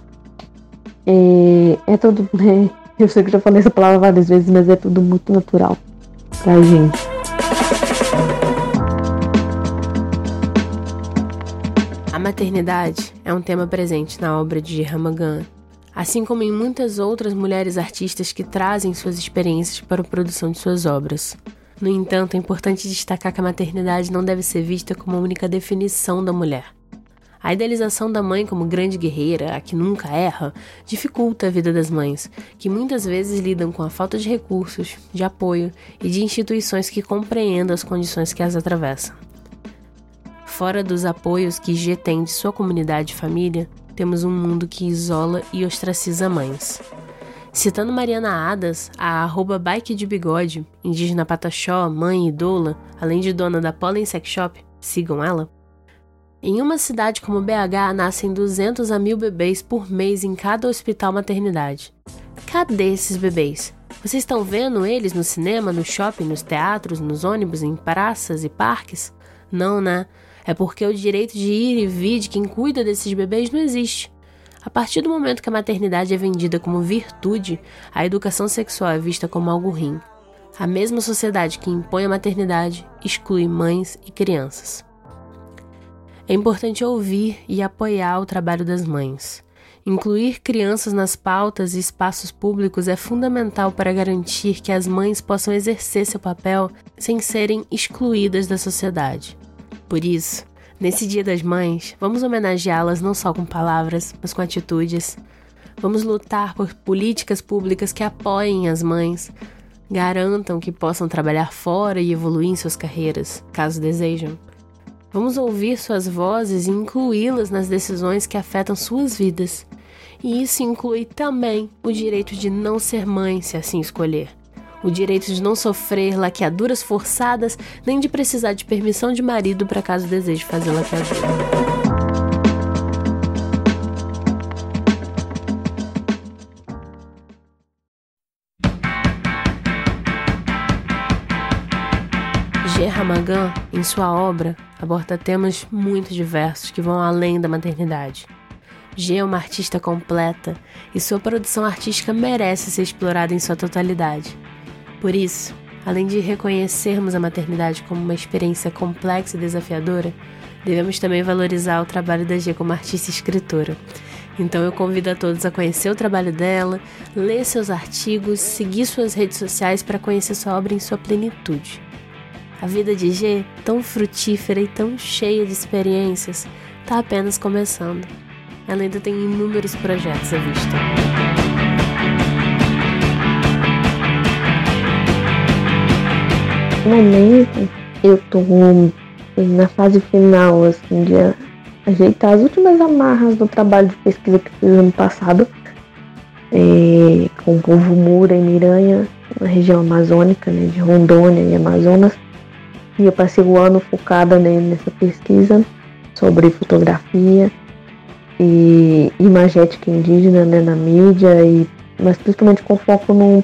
é, é tudo, né? Eu sei que já falei essa palavra várias vezes, mas é tudo muito natural pra gente. A maternidade é um tema presente na obra de Ramagan assim como em muitas outras mulheres artistas que trazem suas experiências para a produção de suas obras. No entanto, é importante destacar que a maternidade não deve ser vista como a única definição da mulher. A idealização da mãe como grande guerreira, a que nunca erra, dificulta a vida das mães, que muitas vezes lidam com a falta de recursos, de apoio e de instituições que compreendam as condições que as atravessam. Fora dos apoios que G tem de sua comunidade e família, temos um mundo que isola e ostraciza mães. Citando Mariana Adas, a arroba bike de bigode, indígena pataxó, mãe e doula, além de dona da Pollen Sex Shop, sigam ela. Em uma cidade como BH, nascem 200 a 1000 bebês por mês em cada hospital maternidade. Cadê esses bebês? Vocês estão vendo eles no cinema, no shopping, nos teatros, nos ônibus, em praças e parques? Não, né? É porque o direito de ir e vir de quem cuida desses bebês não existe. A partir do momento que a maternidade é vendida como virtude, a educação sexual é vista como algo ruim. A mesma sociedade que impõe a maternidade exclui mães e crianças. É importante ouvir e apoiar o trabalho das mães. Incluir crianças nas pautas e espaços públicos é fundamental para garantir que as mães possam exercer seu papel sem serem excluídas da sociedade. Por isso, nesse Dia das Mães, vamos homenageá-las não só com palavras, mas com atitudes. Vamos lutar por políticas públicas que apoiem as mães, garantam que possam trabalhar fora e evoluir em suas carreiras, caso desejam. Vamos ouvir suas vozes e incluí-las nas decisões que afetam suas vidas. E isso inclui também o direito de não ser mãe, se assim escolher. O direito de não sofrer laqueaduras forçadas, nem de precisar de permissão de marido para caso deseje fazer laqueadura. Ramagan, em sua obra, aborda temas muito diversos que vão além da maternidade. G é uma artista completa e sua produção artística merece ser explorada em sua totalidade. Por isso, além de reconhecermos a maternidade como uma experiência complexa e desafiadora, devemos também valorizar o trabalho da G como artista e escritora. Então eu convido a todos a conhecer o trabalho dela, ler seus artigos, seguir suas redes sociais para conhecer sua obra em sua plenitude. A vida de G, tão frutífera e tão cheia de experiências, está apenas começando. Ela ainda tem inúmeros projetos à vista. Momento, eu estou na fase final, assim, de ajeitar as últimas amarras do trabalho de pesquisa que fiz ano passado, é, com o povo Mura e Miranha, na região amazônica, né, de Rondônia e Amazonas. E eu passei o ano focada né, nessa pesquisa sobre fotografia e imagética indígena né, na mídia, e, mas principalmente com foco num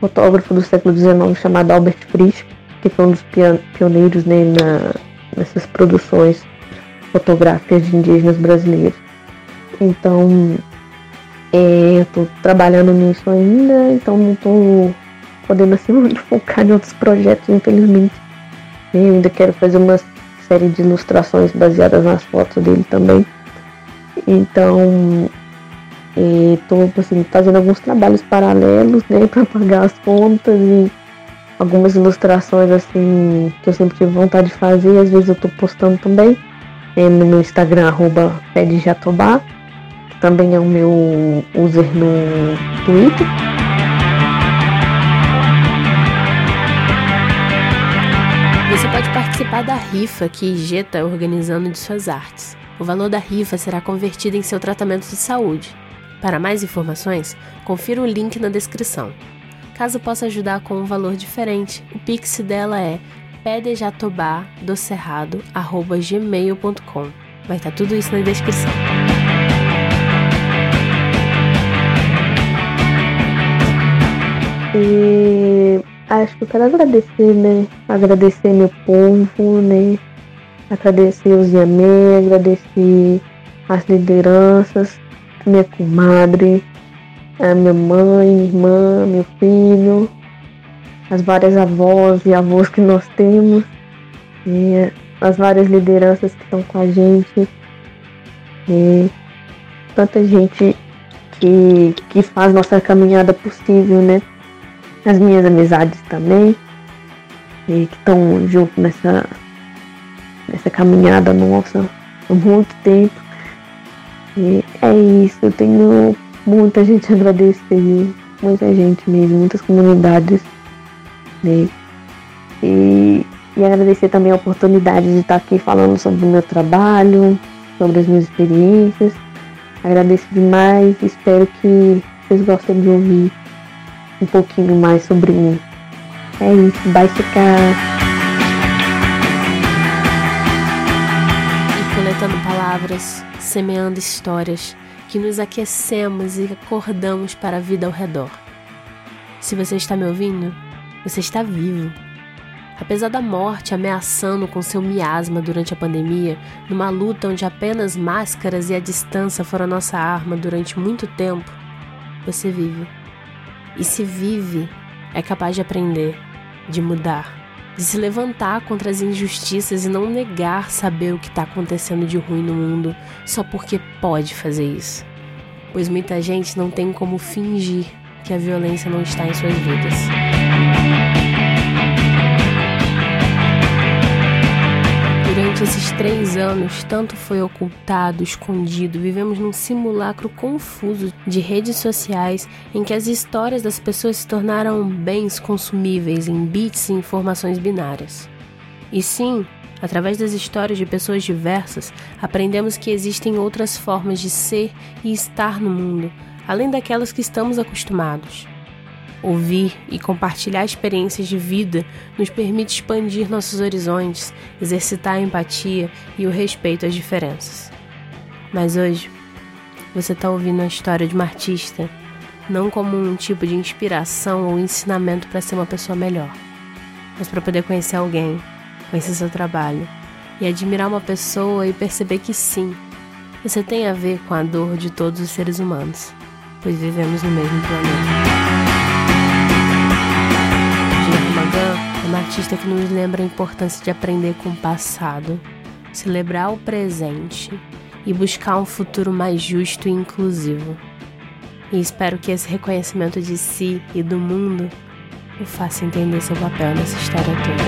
fotógrafo do século XIX chamado Albert Frisch, que foi um dos pioneiros né, na, nessas produções fotográficas de indígenas brasileiros. Então, é, eu estou trabalhando nisso ainda, então não estou podendo assim muito focar em outros projetos, infelizmente. Eu ainda quero fazer uma série de ilustrações baseadas nas fotos dele também. Então, estou assim, fazendo alguns trabalhos paralelos, né, para pagar as contas e algumas ilustrações assim que eu sempre tive vontade de fazer, às vezes eu estou postando também é, no meu Instagram arroba Jatobá, que também é o meu user no Twitter. Você pode participar da rifa que IG está organizando de suas artes. O valor da rifa será convertido em seu tratamento de saúde. Para mais informações, confira o link na descrição. Caso possa ajudar com um valor diferente, o pix dela é pedejatobar.docerrado.gmail.com Vai estar tudo isso na descrição. E acho que eu quero agradecer, né? Agradecer meu povo, né? Agradecer os Yamê, agradecer as lideranças, minha comadre, a minha mãe, minha irmã, meu filho, as várias avós e avós que nós temos, e as várias lideranças que estão com a gente, e tanta gente que, que faz nossa caminhada possível, né? as minhas amizades também, e que estão junto nessa, nessa caminhada nossa há muito tempo. E é isso, eu tenho muita gente agradecer, muita gente mesmo, muitas comunidades. Né? E, e agradecer também a oportunidade de estar aqui falando sobre o meu trabalho, sobre as minhas experiências. Agradeço demais, espero que vocês gostem de ouvir um pouquinho mais sobre mim. É isso, vai ficar. E coletando palavras, semeando histórias, que nos aquecemos e acordamos para a vida ao redor. Se você está me ouvindo, você está vivo. Apesar da morte ameaçando com seu miasma durante a pandemia, numa luta onde apenas máscaras e a distância foram nossa arma durante muito tempo, você vive. E se vive, é capaz de aprender, de mudar, de se levantar contra as injustiças e não negar saber o que está acontecendo de ruim no mundo só porque pode fazer isso. pois muita gente não tem como fingir que a violência não está em suas vidas. Durante esses três anos, tanto foi ocultado, escondido, vivemos num simulacro confuso de redes sociais em que as histórias das pessoas se tornaram bens consumíveis em bits e informações binárias. E sim, através das histórias de pessoas diversas, aprendemos que existem outras formas de ser e estar no mundo, além daquelas que estamos acostumados. Ouvir e compartilhar experiências de vida nos permite expandir nossos horizontes, exercitar a empatia e o respeito às diferenças. Mas hoje, você está ouvindo a história de uma artista não como um tipo de inspiração ou ensinamento para ser uma pessoa melhor, mas para poder conhecer alguém, conhecer seu trabalho e admirar uma pessoa e perceber que sim, você tem a ver com a dor de todos os seres humanos, pois vivemos no mesmo planeta. Uma artista que nos lembra a importância de aprender com o passado, celebrar o presente e buscar um futuro mais justo e inclusivo. E espero que esse reconhecimento de si e do mundo o faça entender seu papel nessa história toda.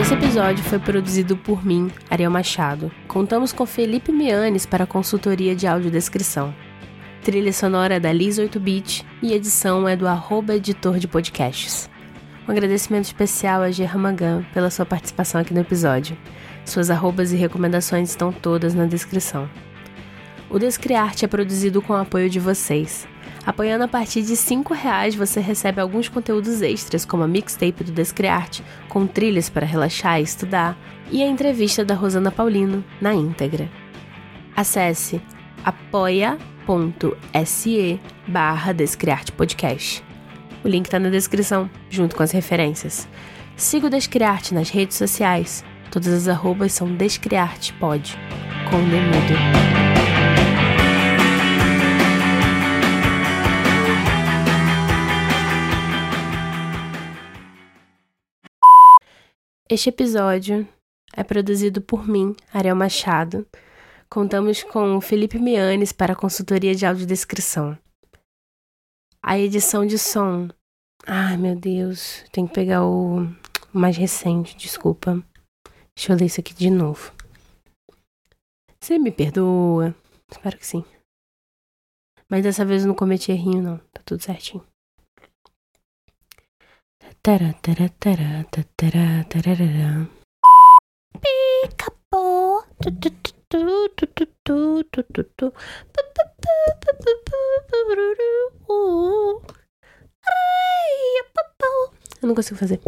Esse episódio foi produzido por mim, Ariel Machado. Contamos com Felipe Mianes para a consultoria de audiodescrição. Trilha sonora da Liz 8-Bit e edição é do arroba editor de podcasts. Um agradecimento especial a Germagan pela sua participação aqui no episódio. Suas arrobas e recomendações estão todas na descrição. O Descriarte é produzido com o apoio de vocês. Apoiando a partir de R$ reais você recebe alguns conteúdos extras, como a mixtape do Descriarte, com trilhas para relaxar e estudar, e a entrevista da Rosana Paulino na íntegra. Acesse apoia.com apoia.se barra Descriarte Podcast. O link está na descrição, junto com as referências. Siga o Descriarte nas redes sociais. Todas as arrobas são DescriartePod, com demudo. Este episódio é produzido por mim, Ariel Machado, contamos com Felipe Mianes para a consultoria de audiodescrição. A edição de som. Ai, meu Deus, tem que pegar o mais recente, desculpa. Deixa eu ler isso aqui de novo. Você me perdoa? Espero que sim. Mas dessa vez eu não cometi errinho, não. Tá tudo certinho. Pica-pô. Eu não consigo fazer.